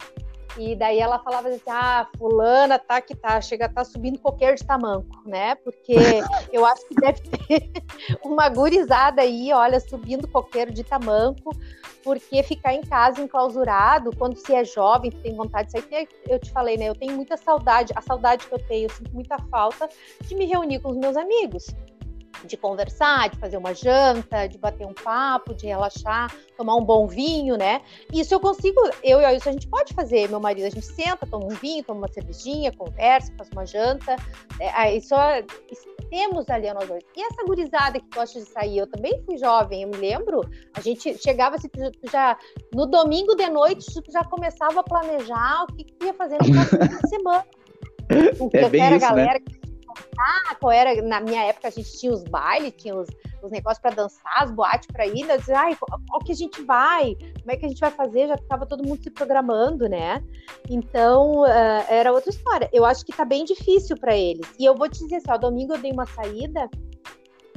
E daí ela falava assim: ah, fulana tá que tá, chega tá subindo qualquer de tamanco, né? Porque eu acho que deve ter uma gurizada aí, olha, subindo qualquer de tamanco, porque ficar em casa enclausurado, quando se é jovem, tem vontade de sair, eu te falei, né? Eu tenho muita saudade, a saudade que eu tenho, eu sinto muita falta de me reunir com os meus amigos de conversar, de fazer uma janta, de bater um papo, de relaxar, tomar um bom vinho, né? Isso eu consigo, eu e a gente pode fazer, meu marido, a gente senta, toma um vinho, toma uma cervejinha, conversa, faz uma janta, é, isso, isso temos ali a nós dois. E essa gurizada que gosta de sair, eu também fui jovem, eu me lembro, a gente chegava assim, já, no domingo de noite, já começava a planejar o que, que ia fazer no próximo semana. Porque é bem era isso, a né? galera né? Ah, qual era? Na minha época a gente tinha os bailes, tinha os, os negócios para dançar, as boates para ir. Eu dizia, ai, qual que a gente vai? Como é que a gente vai fazer? Já ficava todo mundo se programando, né? Então, uh, era outra história. Eu acho que tá bem difícil para eles. E eu vou te dizer assim, ó, domingo eu dei uma saída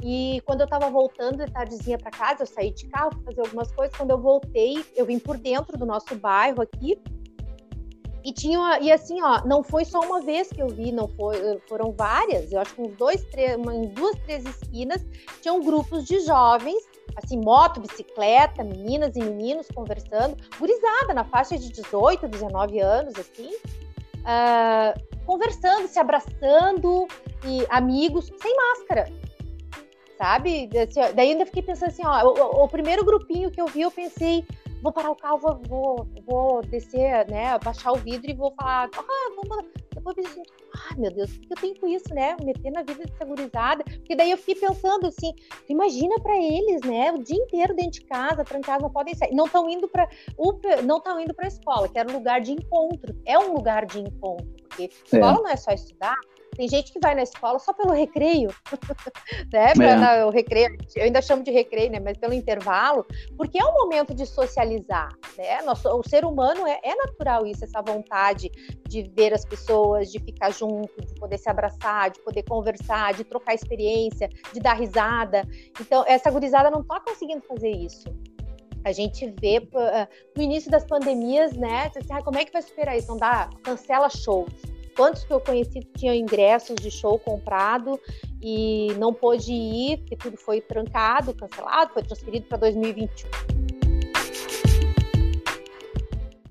e quando eu tava voltando de tardezinha para casa, eu saí de carro, fazer algumas coisas. Quando eu voltei, eu vim por dentro do nosso bairro aqui e tinha, e assim, ó, não foi só uma vez que eu vi, não foi, eh, foram várias, eu acho que uns dois, três, uma, em duas, três esquinas, tinham grupos de jovens, assim, moto, bicicleta, meninas e meninos conversando, gurizada na faixa de 18, 19 anos, assim, uh, conversando, se abraçando, e amigos, sem máscara, sabe? Assim, daí ainda fiquei pensando assim, ó, o, o primeiro grupinho que eu vi, eu pensei, vou parar o carro, vou, vou, vou descer, né, baixar o vidro e vou falar, ah, vamos depois pensei, ah, meu Deus, o que eu tenho com isso, né? Meter na vida de segurizada. Porque daí eu fiquei pensando assim, imagina para eles, né? O dia inteiro dentro de casa, trancados, não podem sair. Não estão indo para não estão indo para a escola, que era um lugar de encontro. É um lugar de encontro, porque é. escola é. não é só estudar, tem gente que vai na escola só pelo recreio, né? Pra, é. na, o recreio, eu ainda chamo de recreio, né? Mas pelo intervalo, porque é um momento de socializar, né? Nosso, o ser humano é, é natural isso, essa vontade de ver as pessoas, de ficar junto, de poder se abraçar, de poder conversar, de trocar experiência, de dar risada. Então, essa gurizada não está conseguindo fazer isso. A gente vê uh, no início das pandemias, né? Assim, ah, como é que vai superar isso? Não dá, cancela shows Quantos que eu conheci tinham ingressos de show comprado e não pôde ir, porque tudo foi trancado, cancelado, foi transferido para 2021.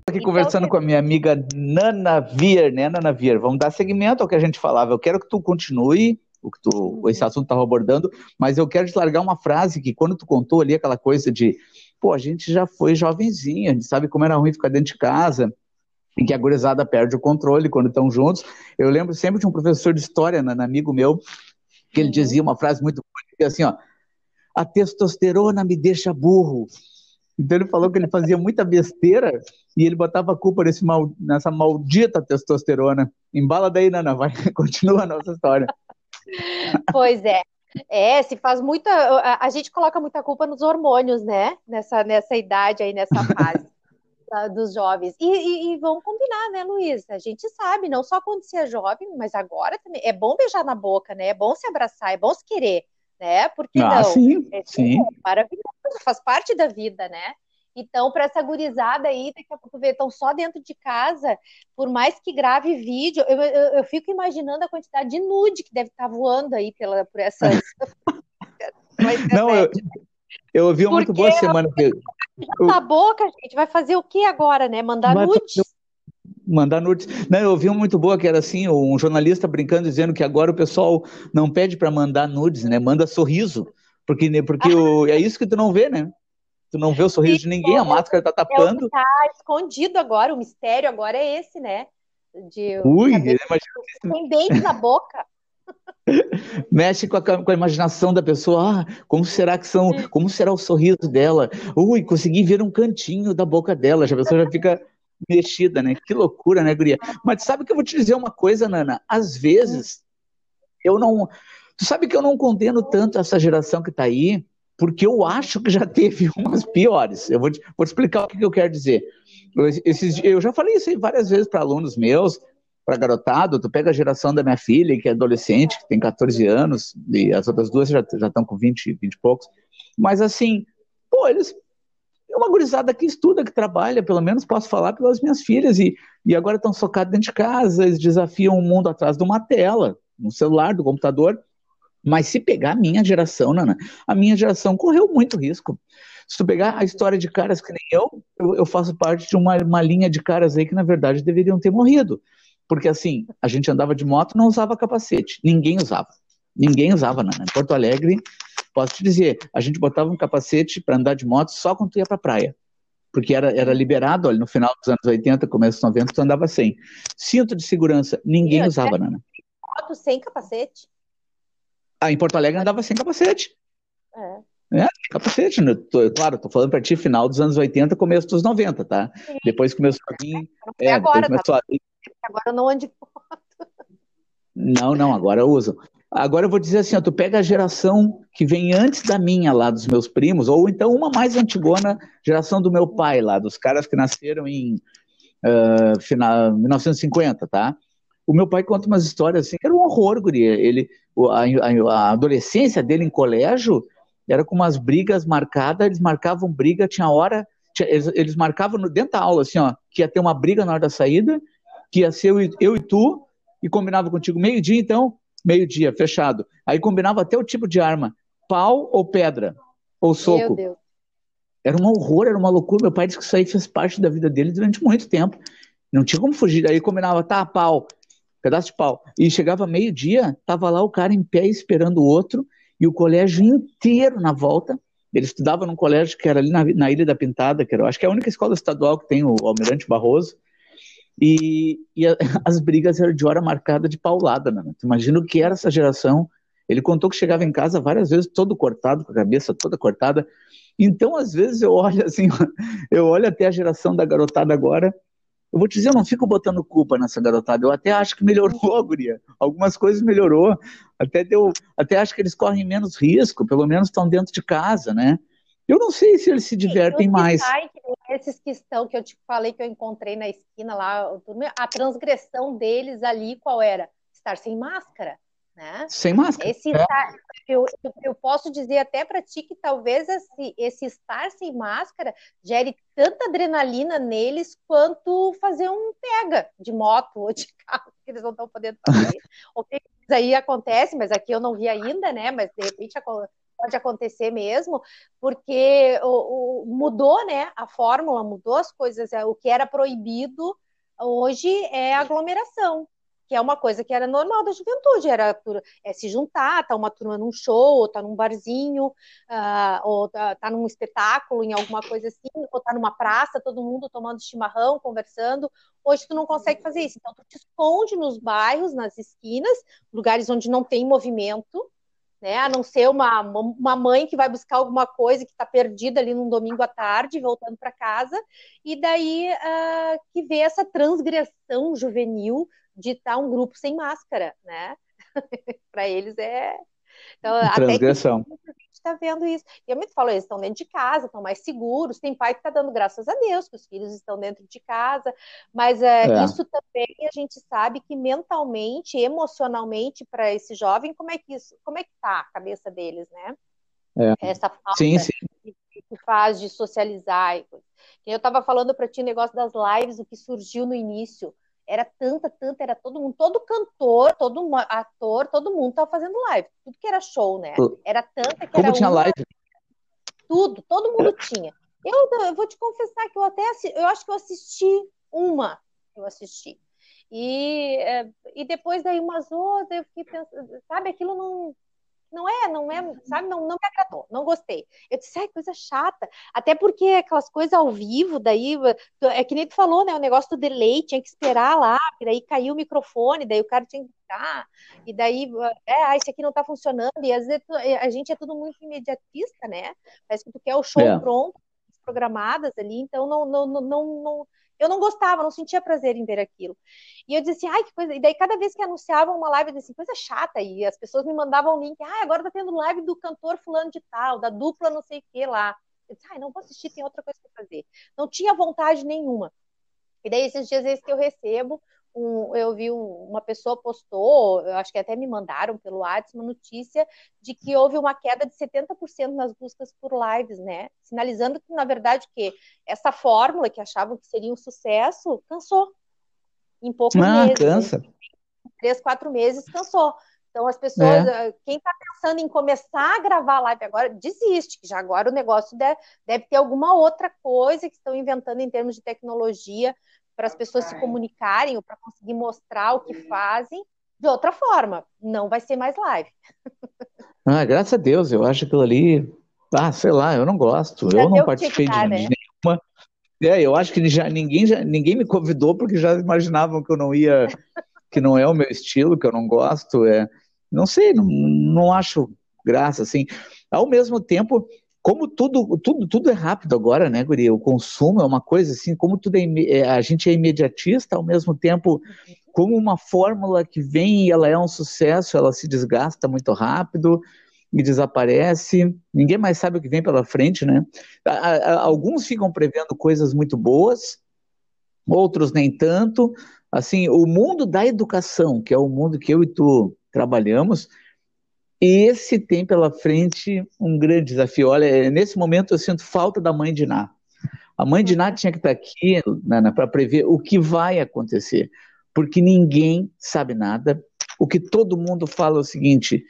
aqui então, conversando com a minha amiga Nana Vier, né, Nana Vier? Vamos dar seguimento ao que a gente falava. Eu quero que tu continue o que tu, uhum. esse assunto estava abordando, mas eu quero te largar uma frase que quando tu contou ali aquela coisa de, pô, a gente já foi jovenzinho, a gente sabe como era ruim ficar dentro de casa, em que a gurizada perde o controle quando estão juntos. Eu lembro sempre de um professor de história, um amigo meu, que ele uhum. dizia uma frase muito bonita, assim, ó, a testosterona me deixa burro. Então ele falou que ele fazia muita besteira e ele botava a culpa nesse mal, nessa maldita testosterona. Embala daí, Nana, vai, continua a nossa história. Pois é. É, se faz muita. A, a gente coloca muita culpa nos hormônios, né? Nessa, nessa idade aí, nessa fase dos jovens. E, e, e, vamos combinar, né, Luiz? A gente sabe, não só quando você é jovem, mas agora também. É bom beijar na boca, né? É bom se abraçar, é bom se querer, né? Porque ah, não? Sim, é, sim. É maravilhoso, faz parte da vida, né? Então, para essa gurizada aí, daqui a pouco estão só dentro de casa, por mais que grave vídeo, eu, eu, eu, fico imaginando a quantidade de nude que deve estar tá voando aí pela, por essas. não, eu, eu ouvi uma muito boa semana. Que... Na boca, gente, vai fazer o que agora, né? Mandar Mas, nudes? Mandar nudes. Não, eu ouvi uma muito boa que era assim, um jornalista brincando dizendo que agora o pessoal não pede para mandar nudes, né? Manda sorriso, porque né, porque o, é isso que tu não vê, né? Tu não vê o sorriso de ninguém, a máscara tá tapando. Tá escondido agora, o mistério agora é esse, né? De, Ui, imagina. Tem dente na boca. Mexe com a, com a, imaginação da pessoa. Ah, como será que são? Como será o sorriso dela? Ui, consegui ver um cantinho da boca dela. Já a pessoa já fica mexida, né? Que loucura, né, Guria? Mas sabe que eu vou te dizer uma coisa, Nana? Às vezes, eu não. Tu sabe que eu não condeno tanto essa geração que tá aí, porque eu acho que já teve umas piores. Eu vou te, vou te explicar o que, que eu quero dizer. Eu, esses, eu já falei isso aí várias vezes para alunos meus, para garotado, tu pega a geração da minha filha, que é adolescente, que tem 14 anos, e as outras duas já estão com 20, 20 e poucos. Mas assim, pô, eles. É uma gurizada que estuda, que trabalha, pelo menos posso falar pelas minhas filhas, e, e agora estão socados dentro de casa, eles desafiam o mundo atrás de uma tela, no celular, do computador. Mas se pegar a minha geração, Nana, a minha geração correu muito risco. Se tu pegar a história de caras que nem eu, eu, eu faço parte de uma, uma linha de caras aí que, na verdade, deveriam ter morrido. Porque assim, a gente andava de moto não usava capacete. Ninguém usava. Ninguém usava, né? Em Porto Alegre, posso te dizer, a gente botava um capacete para andar de moto só quando tu ia pra praia. Porque era, era liberado, olha, no final dos anos 80, começo dos 90, tu andava sem. Cinto de segurança, ninguém e usava, né? Moto sem capacete? Ah, em Porto Alegre andava sem capacete. É. É, capacete, né? Tô, claro, tô falando para ti, final dos anos 80, começo dos 90, tá? Sim. Depois começou a vir. É, agora, depois começou tá? a vir Agora não ande moto. Não, não, agora eu uso. Agora eu vou dizer assim, ó, tu pega a geração que vem antes da minha lá, dos meus primos, ou então uma mais antigona, geração do meu pai lá, dos caras que nasceram em uh, final, 1950, tá? O meu pai conta umas histórias assim, que era um horror, guria. Ele, a, a, a adolescência dele em colégio era com umas brigas marcadas, eles marcavam briga, tinha hora, tinha, eles, eles marcavam dentro da aula, assim, ó, que ia ter uma briga na hora da saída, que ia ser eu, eu e tu, e combinava contigo meio-dia, então, meio-dia, fechado. Aí combinava até o tipo de arma, pau ou pedra, ou soco. Meu Deus. Era um horror, era uma loucura. Meu pai disse que isso aí fez parte da vida dele durante muito tempo. Não tinha como fugir. Aí combinava, tá, pau, pedaço de pau. E chegava meio-dia, tava lá o cara em pé esperando o outro, e o colégio inteiro na volta. Ele estudava num colégio que era ali na, na Ilha da Pintada, que era, acho que é a única escola estadual que tem o Almirante Barroso E, e a, as brigas eram de hora marcada de paulada, né? Imagina o que era essa geração. Ele contou que chegava em casa várias vezes todo cortado, com a cabeça toda cortada. Então, às vezes, eu olho assim, eu olho até a geração da garotada agora eu vou te dizer, eu não fico botando culpa nessa garotada. Eu até acho que melhorou, guria. Algumas coisas melhorou. Até deu, até acho que eles correm menos risco, pelo menos estão dentro de casa, né? Eu não sei se eles se divertem mais. esses que estão, que eu te falei que eu encontrei na esquina lá, a transgressão deles ali, qual era? Estar sem máscara. Né? Sem máscara. Esse é. estar, eu, eu, posso dizer até para ti que talvez esse, esse estar sem máscara gere tanta adrenalina neles quanto fazer um pega de moto ou de carro que eles não estão podendo fazer. ou que aí acontece, mas aqui eu não vi ainda, né? Mas de repente pode acontecer mesmo, porque o, o, mudou, né? A fórmula mudou as coisas. É, o que era proibido hoje é aglomeração que é uma coisa que era normal da juventude, era é, se juntar, tá uma turma num show, tá num barzinho, uh, ou tá, tá, num espetáculo, em alguma coisa assim, ou tá numa praça, todo mundo tomando chimarrão, conversando. Hoje tu não consegue fazer isso, então tu te esconde nos bairros, nas esquinas, lugares onde não tem movimento, né? A não ser uma, uma mãe que vai buscar alguma coisa que está perdida ali num domingo à tarde, voltando para casa, e daí uh, que vê essa transgressão juvenil de estar um grupo sem máscara, né? para eles é. Então, Transgressão. Até que está vendo isso. E eu me falo, eles estão dentro de casa, estão mais seguros. Tem pai que está dando graças a Deus que os filhos estão dentro de casa, mas é, é. isso também a gente sabe que mentalmente, emocionalmente, para esse jovem, como é que isso, como é que tá a cabeça deles, né? É. Essa falta sim, sim. Que, que faz de socializar. Eu estava falando para ti o negócio das lives, o que surgiu no início era tanta, tanta, era todo mundo, todo cantor, todo ator, todo mundo tava fazendo live. Tudo que era show, né? Era tanta que Como era tinha uma... live? Tudo, todo mundo tinha. Eu, eu, vou te confessar que eu até eu acho que eu assisti uma, eu assisti. E, é, e depois daí umas outras, eu fiquei pensando, sabe, aquilo não não é, não é, sabe, não, não me agradou, não gostei. Eu disse, ai, coisa chata. Até porque aquelas coisas ao vivo, daí, é que nem tu falou, né, o negócio do delay, tinha que esperar lá, e daí caiu o microfone, daí o cara tinha que ficar, e daí, é, ah, esse aqui não tá funcionando, e às vezes a gente é tudo muito imediatista, né? Parece que tu quer o show é. pronto, programadas ali, então não, não, não, não, eu não gostava, não sentia prazer em ver aquilo. E eu dizia assim, ai, que coisa. E daí, cada vez que anunciavam uma live, eu dizia assim, coisa chata. E as pessoas me mandavam link, ah, agora tá tendo live do cantor fulano de tal, da dupla não sei o que lá. Eu disse, ai, não vou assistir, tem outra coisa para fazer. Não tinha vontade nenhuma. E daí, esses dias esses que eu recebo, um, eu vi um, uma pessoa postou, eu acho que até me mandaram pelo WhatsApp uma notícia de que houve uma queda de 70% nas buscas por lives, né? Sinalizando que, na verdade, que essa fórmula que achavam que seria um sucesso cansou em poucos ah, meses. cansa. Em três, quatro meses cansou. Então, as pessoas, é. quem está pensando em começar a gravar live agora, desiste, que já agora o negócio deve, deve ter alguma outra coisa que estão inventando em termos de tecnologia para as pessoas se comunicarem ou para conseguir mostrar o que fazem de outra forma. Não vai ser mais live. Ah, graças a Deus, eu acho aquilo ali. Ah, sei lá, eu não gosto. Já eu não participei de, né? nenhuma. É, eu acho que já ninguém, já ninguém me convidou porque já imaginavam que eu não ia, que não é o meu estilo, que eu não gosto. É, não sei, não, não acho graça assim. Ao mesmo tempo, como tudo, tudo, tudo é rápido agora, né, Guri? O consumo é uma coisa assim, como tudo é, é, a gente é imediatista, ao mesmo tempo, como uma fórmula que vem e ela é um sucesso, ela se desgasta muito rápido e desaparece, ninguém mais sabe o que vem pela frente, né? Alguns ficam prevendo coisas muito boas, outros nem tanto. Assim, o mundo da educação, que é o mundo que eu e tu trabalhamos, e esse tem pela frente um grande desafio. Olha, nesse momento eu sinto falta da mãe de Ná. A mãe de Ná tinha que estar aqui para prever o que vai acontecer, porque ninguém sabe nada. O que todo mundo fala é o seguinte: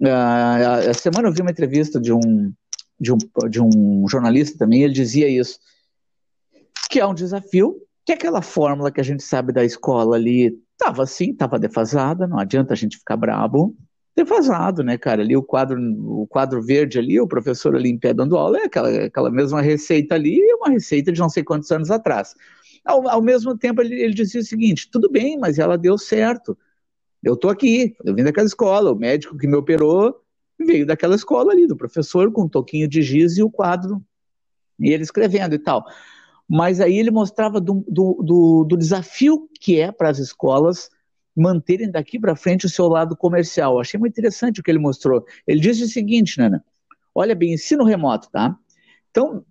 uh, a semana eu vi uma entrevista de um, de um, de um jornalista também, ele dizia isso, que é um desafio, que aquela fórmula que a gente sabe da escola ali estava assim, estava defasada, não adianta a gente ficar brabo, defasado, né, cara? Ali o quadro, o quadro verde ali, o professor ali em pé dando aula, é aquela, aquela mesma receita ali, uma receita de não sei quantos anos atrás. Ao, ao mesmo tempo, ele, ele dizia o seguinte: tudo bem, mas ela deu certo. Eu estou aqui, eu vim daquela escola, o médico que me operou veio daquela escola ali, do professor, com um toquinho de giz e o quadro, e ele escrevendo e tal. Mas aí ele mostrava do, do, do, do desafio que é para as escolas manterem daqui para frente o seu lado comercial. Achei muito interessante o que ele mostrou. Ele disse o seguinte, Nana, olha bem, ensino remoto, tá? Então,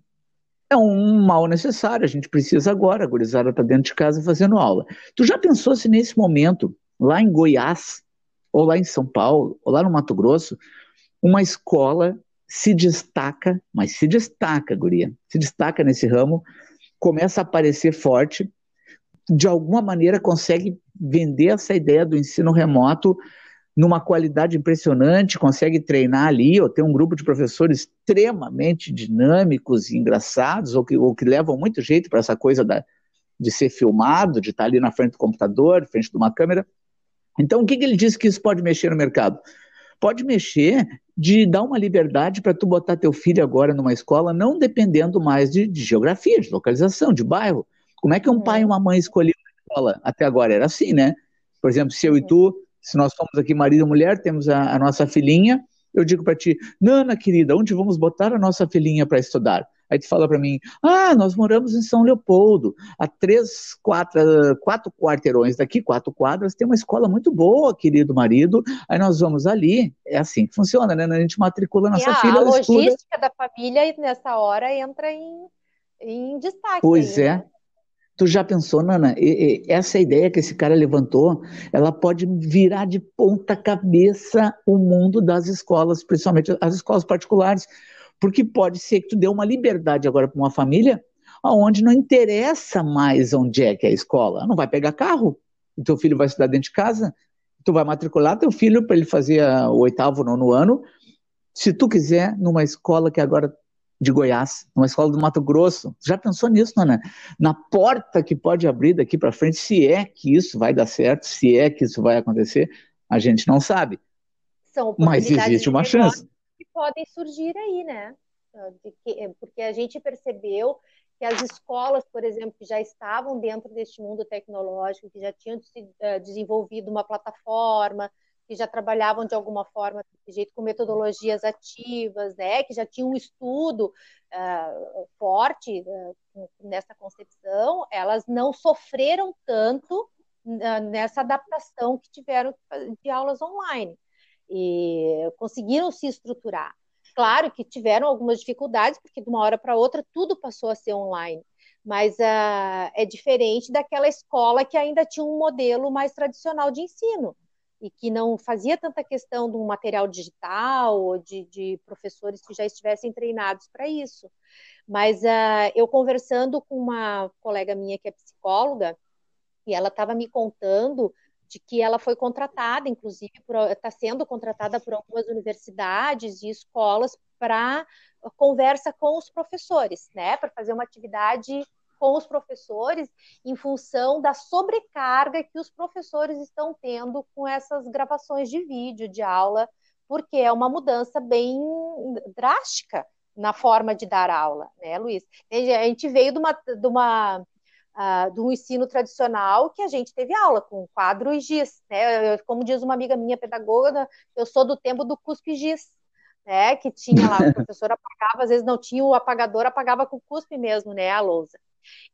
é um mal necessário, a gente precisa agora, a gurizada está dentro de casa fazendo aula. Tu já pensou se nesse momento, lá em Goiás, ou lá em São Paulo, ou lá no Mato Grosso, uma escola se destaca, mas se destaca, guria, se destaca nesse ramo, começa a aparecer forte, de alguma maneira consegue vender essa ideia do ensino remoto numa qualidade impressionante, consegue treinar ali, ou ter um grupo de professores extremamente dinâmicos e engraçados, ou que, ou que levam muito jeito para essa coisa da, de ser filmado, de estar ali na frente do computador, frente de uma câmera. Então, o que, que ele diz que isso pode mexer no mercado? Pode mexer de dar uma liberdade para tu botar teu filho agora numa escola, não dependendo mais de, de geografia, de localização, de bairro. Como é que um pai e uma mãe escolhiam a escola? Até agora era assim, né? Por exemplo, se eu e tu se nós somos aqui marido e mulher, temos a, a nossa filhinha, eu digo para ti, Nana, querida, onde vamos botar a nossa filhinha para estudar? Aí tu fala para mim, ah, nós moramos em São Leopoldo, a três, quatro, quatro quarteirões daqui, quatro quadras, tem uma escola muito boa, querido marido, aí nós vamos ali, é assim que funciona, né? A gente matricula nossa e filha. A logística estuda... da família nessa hora entra em, em destaque. Pois aí, é. Né? Tu já pensou, Nana? E, e, essa ideia que esse cara levantou, ela pode virar de ponta cabeça o mundo das escolas, principalmente as escolas particulares, porque pode ser que tu dê uma liberdade agora para uma família, aonde não interessa mais onde é que é a escola. Não vai pegar carro, o teu filho vai estudar dentro de casa, tu vai matricular teu filho para ele fazer o oitavo, nono ano, se tu quiser, numa escola que agora de Goiás, numa escola do Mato Grosso. Já pensou nisso, Nana? Na porta que pode abrir daqui para frente, se é que isso vai dar certo, se é que isso vai acontecer, a gente não sabe. São Mas existe uma chance. Que podem surgir aí, né? Que, porque a gente percebeu que as escolas, por exemplo, que já estavam dentro deste mundo tecnológico, que já tinham eh, desenvolvido uma plataforma, que já trabalhavam de alguma forma de jeito com metodologias ativas, né, que já tinham um estudo uh, forte uh, nessa concepção, elas não sofreram tanto uh, nessa adaptação que tiveram de aulas online. E conseguiram se estruturar. Claro que tiveram algumas dificuldades, porque de uma hora para outra tudo passou a ser online. Mas uh, é diferente daquela escola que ainda tinha um modelo mais tradicional de ensino e que não fazia tanta questão de um material digital ou de, de professores que já estivessem treinados para isso. Mas uh, eu conversando com uma colega minha que é psicóloga, e ela estava me contando de que ela foi contratada, inclusive, está sendo contratada por algumas universidades e escolas para conversa com os professores, né, para fazer uma atividade com os professores em função da sobrecarga que os professores estão tendo com essas gravações de vídeo, de aula, porque é uma mudança bem drástica na forma de dar aula, né, Luiz? A gente veio de uma, de uma uh, de um ensino tradicional que a gente teve aula com quadro e giz, né? Como diz uma amiga minha pedagoga, eu sou do tempo do cuspe giz, né? Que tinha lá, o professor apagava, às vezes não tinha o apagador, apagava com cuspe mesmo, né? A lousa.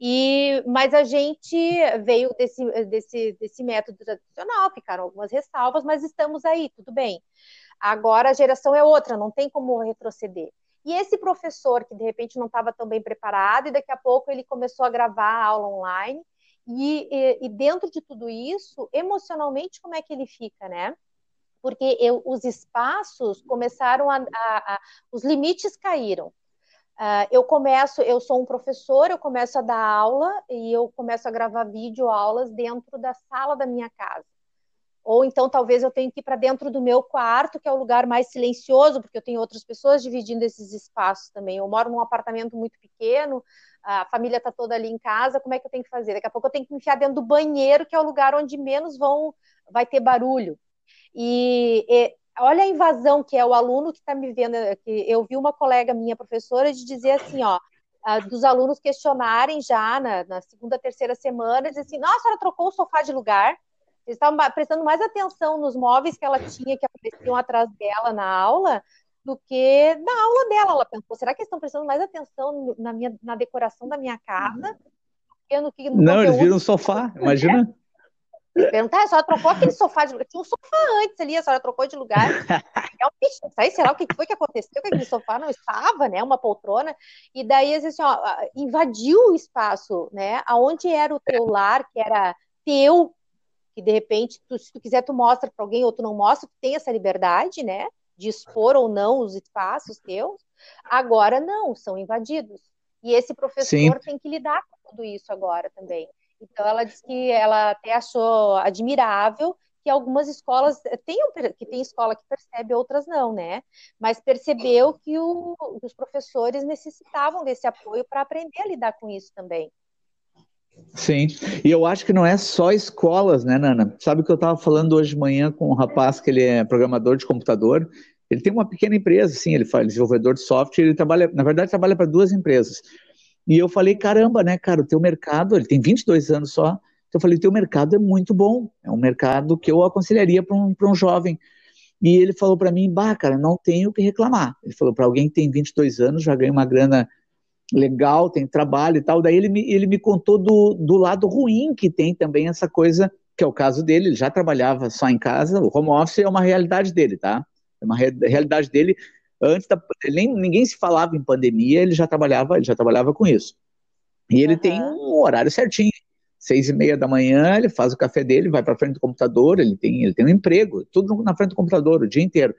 E, mas a gente veio desse, desse, desse método tradicional, ficaram algumas ressalvas, mas estamos aí, tudo bem. Agora a geração é outra, não tem como retroceder. E esse professor que de repente não estava tão bem preparado, e daqui a pouco ele começou a gravar a aula online, e, e, e dentro de tudo isso, emocionalmente, como é que ele fica, né? Porque eu, os espaços começaram a, a, a os limites caíram. Uh, eu começo, eu sou um professor, eu começo a dar aula e eu começo a gravar vídeo aulas dentro da sala da minha casa. Ou então talvez eu tenha que ir para dentro do meu quarto, que é o lugar mais silencioso, porque eu tenho outras pessoas dividindo esses espaços também. Eu moro num apartamento muito pequeno, a família está toda ali em casa, como é que eu tenho que fazer? Daqui a pouco eu tenho que me enfiar dentro do banheiro, que é o lugar onde menos vão vai ter barulho. E, e olha a invasão que é o aluno que está me vendo. Que eu vi uma colega minha, professora, de dizer assim, ó, dos alunos questionarem já na, na segunda, terceira semana, dizer assim, nossa, a senhora trocou o sofá de lugar. Eles estavam prestando mais atenção nos móveis que ela tinha, que apareciam atrás dela na aula, do que na aula dela. Ela pensou, será que eles estão prestando mais atenção na, minha, na decoração da minha casa? No que, no Não, eles viram um sofá, imagina. Perguntar, a senhora trocou aquele sofá de lugar. Tinha um sofá antes ali, a senhora trocou de lugar. É aí, será o que foi que aconteceu? Que aquele sofá não estava, né? Uma poltrona. E daí, assim, ó, invadiu o espaço, né? Aonde era o teu lar, que era teu, que de repente, tu, se tu quiser, tu mostra para alguém ou tu não mostra, tu tem essa liberdade, né? De expor ou não os espaços teus. Agora não, são invadidos. E esse professor Sim. tem que lidar com tudo isso agora também. Então ela disse que ela até achou admirável que algumas escolas tenham que tem escola que percebe, outras não, né? Mas percebeu que o, os professores necessitavam desse apoio para aprender a lidar com isso também. Sim, e eu acho que não é só escolas, né, Nana? Sabe que eu estava falando hoje de manhã com um rapaz que ele é programador de computador, ele tem uma pequena empresa, sim, ele faz desenvolvedor de software, ele trabalha, na verdade, trabalha para duas empresas. E eu falei, caramba, né, cara, o teu mercado, ele tem 22 anos só, então eu falei, o teu mercado é muito bom, é um mercado que eu aconselharia para um, um jovem. E ele falou para mim, bah, cara, não tenho o que reclamar. Ele falou, para alguém que tem 22 anos, já ganha uma grana legal, tem trabalho e tal. Daí ele me, ele me contou do, do lado ruim que tem também essa coisa, que é o caso dele, ele já trabalhava só em casa, o home office é uma realidade dele, tá? É uma re realidade dele antes da, nem, ninguém se falava em pandemia, ele já trabalhava, ele já trabalhava com isso. E ele uhum. tem um horário certinho. Seis e meia da manhã, ele faz o café dele, vai para frente do computador, ele tem, ele tem um emprego, tudo na frente do computador o dia inteiro.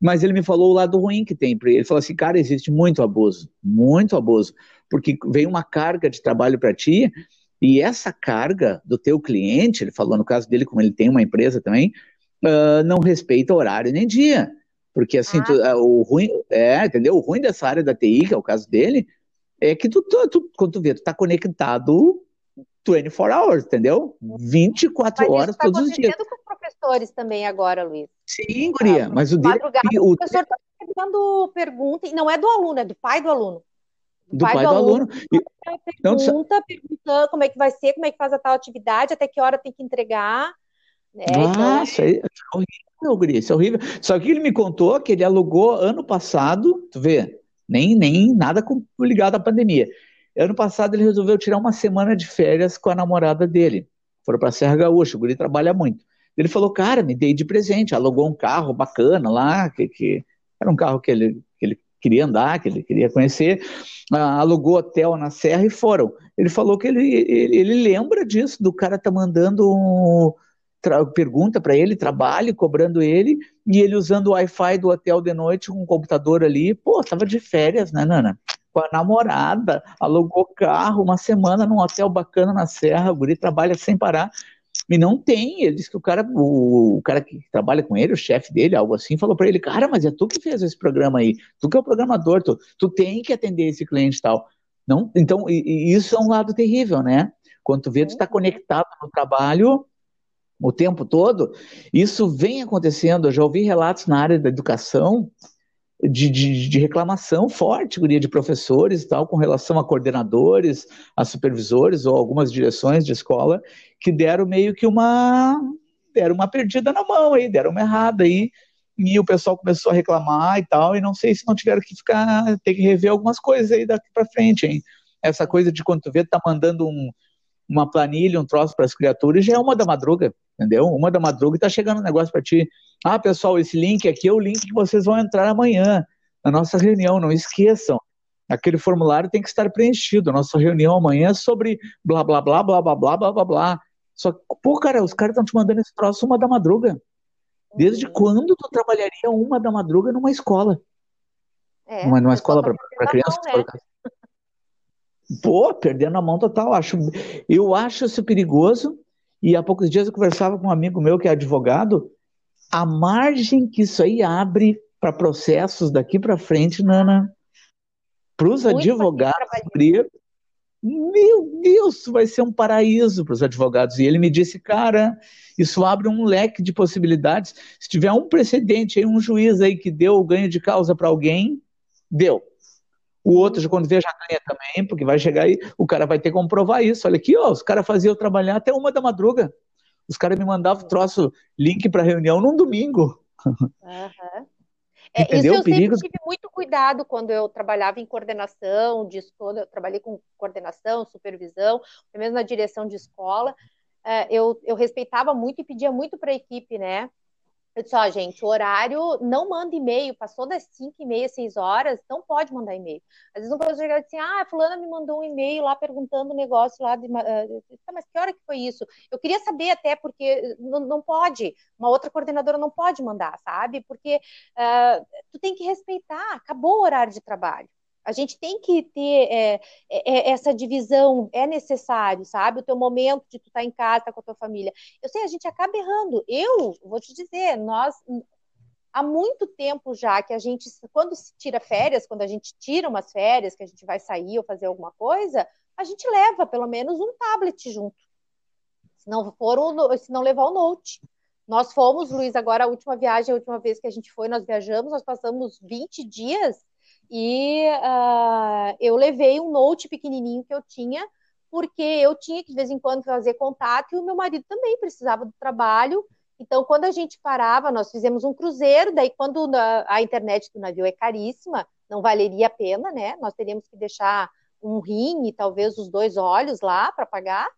Mas ele me falou o lado ruim que tem. Ele falou assim, cara, existe muito abuso, muito abuso, porque vem uma carga de trabalho para ti e essa carga do teu cliente, ele falou no caso dele, como ele tem uma empresa também, uh, não respeita horário nem dia. Porque assim, ah. tu, é, o ruim, é, entendeu? O ruim dessa área da TI, que é o caso dele, é que tu, tu, tu quando tu vê, tu tá conectado 24 hours, entendeu? 24 mas horas tá todos os dias. com os professores também agora, Luiz. Sim, Guria, mas o dele... O, o professor está recebendo pergunta, e não é do aluno, é do pai do aluno. Do, do pai, pai, do, aluno. aluno. Pergunta, perguntando como é que vai ser, como é que faz a tal atividade, até que hora tem que entregar. Né? Então, Nossa, então... é horrível, Guri, isso é horrível. Só que ele me contou que ele alugou ano passado, tu vê, nem, nem nada com, ligado à pandemia. Ano passado ele resolveu tirar uma semana de férias com a namorada dele. Foram para Serra Gaúcha, o Guri trabalha muito. Ele falou, cara, me dei de presente, alugou um carro bacana lá, que, que era um carro que ele, que ele queria andar, que ele queria conhecer, ah, alugou hotel na Serra e foram. Ele falou que ele, ele, ele lembra disso, do cara tá mandando um, pergunta para ele, trabalhe cobrando ele, e ele usando o Wi-Fi do hotel de noite com um computador ali. Pô, tava de férias, né, Nana? Com a namorada, alugou carro, uma semana num hotel bacana na Serra, o guri trabalha sem parar. E não tem, ele disse que o cara, o, o cara que trabalha com ele, o chefe dele, algo assim, falou para ele, cara, mas é tu que fez esse programa aí, tu que é o programador, tu, tu tem que atender esse cliente e tal. Não, então, e, e isso é um lado terrível, né? Quando tu vê, tu está conectado no trabalho, o tempo todo, isso vem acontecendo. Eu já ouvi relatos na área da educação de, de, de reclamação forte de professores e tal, com relação a coordenadores, a supervisores ou algumas direções de escola que deram meio que uma deram uma perdida na mão aí, deram uma errada aí, e o pessoal começou a reclamar e tal, e não sei se não tiveram que ficar, ter que rever algumas coisas aí daqui para frente, hein? Essa coisa de quando tu vê, tá mandando um, uma planilha, um troço para as criaturas, já é uma da madruga, entendeu? Uma da madruga e tá chegando um negócio para ti. Ah, pessoal, esse link aqui é o link que vocês vão entrar amanhã na nossa reunião, não esqueçam. Aquele formulário tem que estar preenchido. A nossa reunião amanhã é sobre blá blá blá blá blá blá blá blá blá. Só que, pô, cara, os caras estão te mandando esse troço uma da madruga. Desde uhum. quando tu trabalharia uma da madruga numa escola? É, numa, numa escola para crianças? Né? Pô, perdendo a mão total. Acho, eu acho isso perigoso. E há poucos dias eu conversava com um amigo meu que é advogado. A margem que isso aí abre para processos daqui para frente, Nana, para os advogados, meu Deus, vai ser um paraíso para os advogados. E ele me disse, cara, isso abre um leque de possibilidades. Se tiver um precedente aí, um juiz aí que deu o ganho de causa para alguém, deu O outro, já quando vê, já ganha também, porque vai chegar aí, o cara vai ter que comprovar isso. Olha aqui, ó, os caras faziam eu trabalhar até uma da madruga. Os caras me mandavam troço, link para reunião num domingo. Uhum. É, isso eu sempre tive muito cuidado quando eu trabalhava em coordenação de escola, eu trabalhei com coordenação, supervisão, mesmo na direção de escola. É, eu, eu respeitava muito e pedia muito para a equipe, né? Eu disse, ó, gente, o horário não manda e-mail, passou das 5 e meia, 6 horas, não pode mandar e-mail. Às vezes um professor chega assim, ah, fulana me mandou um e-mail lá perguntando o um negócio lá, de, uh, tá, mas que hora que foi isso? Eu queria saber até, porque não, não pode, uma outra coordenadora não pode mandar, sabe? Porque uh, tu tem que respeitar, acabou o horário de trabalho. A gente tem que ter é, é, é, essa divisão, é necessário, sabe? O teu momento de tu estar tá em casa tá com a tua família. Eu sei, a gente acaba errando. Eu vou te dizer, nós há muito tempo já que a gente, quando se tira férias, quando a gente tira umas férias, que a gente vai sair ou fazer alguma coisa, a gente leva pelo menos um tablet junto. Se não for o, se não levar o note. Nós fomos, Luiz, agora a última viagem, a última vez que a gente foi, nós viajamos, nós passamos 20 dias e uh, eu levei um note pequenininho que eu tinha, porque eu tinha que de vez em quando fazer contato e o meu marido também precisava do trabalho. Então, quando a gente parava, nós fizemos um cruzeiro. Daí, quando a, internet do navio é caríssima, não valeria a pena, né? Nós teríamos que deixar um rim e talvez os dois olhos lá para pagar.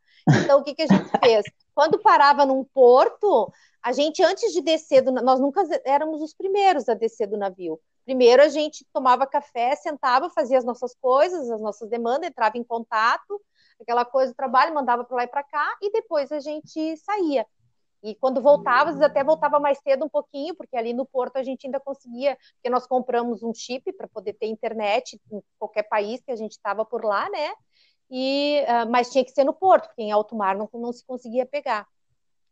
Então, o que, que a gente fez? Quando parava num porto, a gente, antes de descer, do, nós nunca éramos os primeiros a descer do navio. Primeiro a gente tomava café, sentava, fazia as nossas coisas, as nossas demandas, entrava em contato, aquela coisa do trabalho, mandava para lá e para cá, e depois a gente saía. E quando voltava, às vezes até voltava mais cedo um pouquinho, porque ali no porto a gente ainda conseguia, porque nós compramos um chip para poder ter internet em qualquer país que a gente estava por lá, né? E, uh, mas tinha que ser no porto, porque em alto mar não, não se conseguia pegar.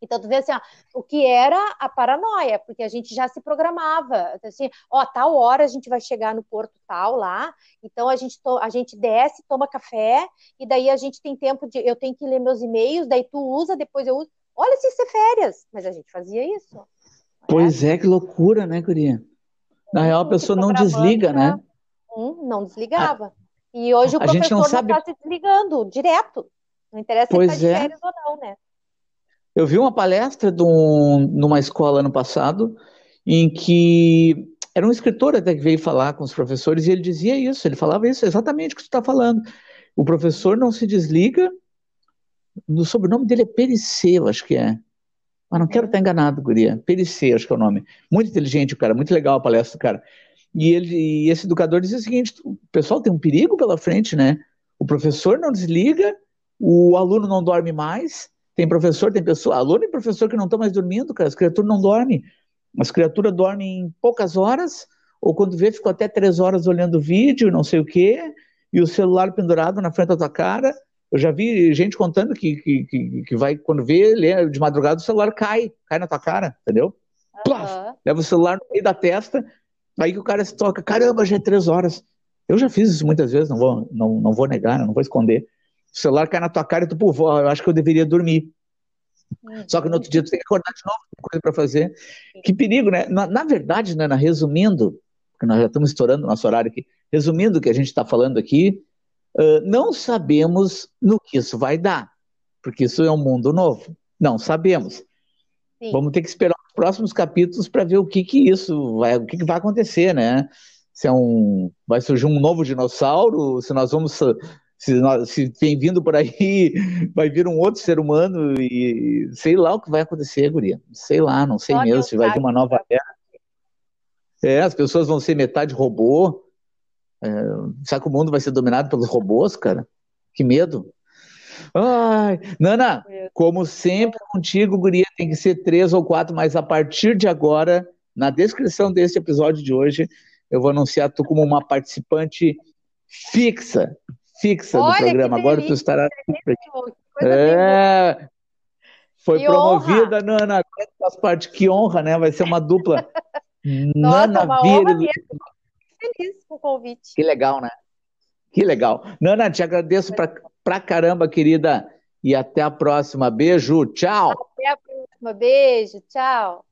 Então, tu vê assim, ó, o que era a paranoia, porque a gente já se programava, assim, ó, tal hora a gente vai chegar no porto tal lá, então a gente, a gente desce, toma café, e daí a gente tem tempo de, eu tenho que ler meus e-mails, daí tu usa, depois eu uso, olha se isso é férias, mas a gente fazia isso. Pois é, é que loucura, né, Guria? Na real, a pessoa não desliga, né? Hum, não desligava. e hoje o professor não está se desligando direto. Não interessa pois se está de é. férias ou não, né? Eu vi uma palestra um, numa escola ano passado, em que era um escritor até que veio falar com os professores e ele dizia isso, ele falava isso, exatamente o que você está falando. O professor não se desliga, o sobrenome dele é Periceu, acho que é. Mas não quero estar enganado, guria. Periceu, acho que é o nome. Muito inteligente o cara, muito legal a palestra do cara. E, ele, e esse educador dizia o seguinte, o pessoal tem um perigo pela frente, né? O professor não desliga, o aluno não dorme mais, tem professor, tem pessoa, aluno e professor que não estão mais dormindo, cara. As criaturas não dormem. As criaturas dormem em poucas horas, ou quando vê, ficam até três horas olhando vídeo, não sei o quê, e o celular pendurado na frente da tua cara. Eu já vi gente contando que, que, que, que vai, quando vê, lê, de madrugada, o celular cai, cai na tua cara, entendeu? Uhum. leva o celular no meio da testa, aí que o cara se toca, caramba, já é três horas. Eu já fiz isso muitas vezes, não vou, não, não vou negar, não vou esconder o celular cai na tua cara e tu, pô, eu acho que eu deveria dormir. Uhum. Só que no outro dia tu tem que acordar de novo, tem coisa para fazer. Que perigo, né? Na, na verdade, né, resumindo, porque nós já estamos estourando o nosso horário aqui, resumindo o que a gente está falando aqui, uh, não sabemos no que isso vai dar, porque isso é um mundo novo. Não sabemos. Sim. Vamos ter que esperar os próximos capítulos para ver o que que isso vai, o que, que vai acontecer, né? Se é um, vai surgir um novo dinossauro, se nós vamos se, se tem vindo por aí, vai vir um outro ser humano e sei lá o que vai acontecer, guria. Sei lá, não sei Só mesmo se vai vir uma nova era. É, as pessoas vão ser metade robô. É, será que o mundo vai ser dominado pelos robôs, cara? Que medo. Ai, Nana, como sempre contigo, guria, tem que ser três ou quatro, mas a partir de agora, na descrição deste episódio de hoje, eu vou anunciar tu como uma participante fixa fixa Olha, do programa. Agora tu estará. É, foi que promovida, honra. Nana. Faz parte, que honra, né? Vai ser uma dupla. Nossa, Nana uma Vire. Feliz com o convite. Que legal, né? Que legal. Nana, te agradeço pra, pra caramba, querida. E até a próxima. Beijo, tchau. Até a próxima. Beijo, tchau.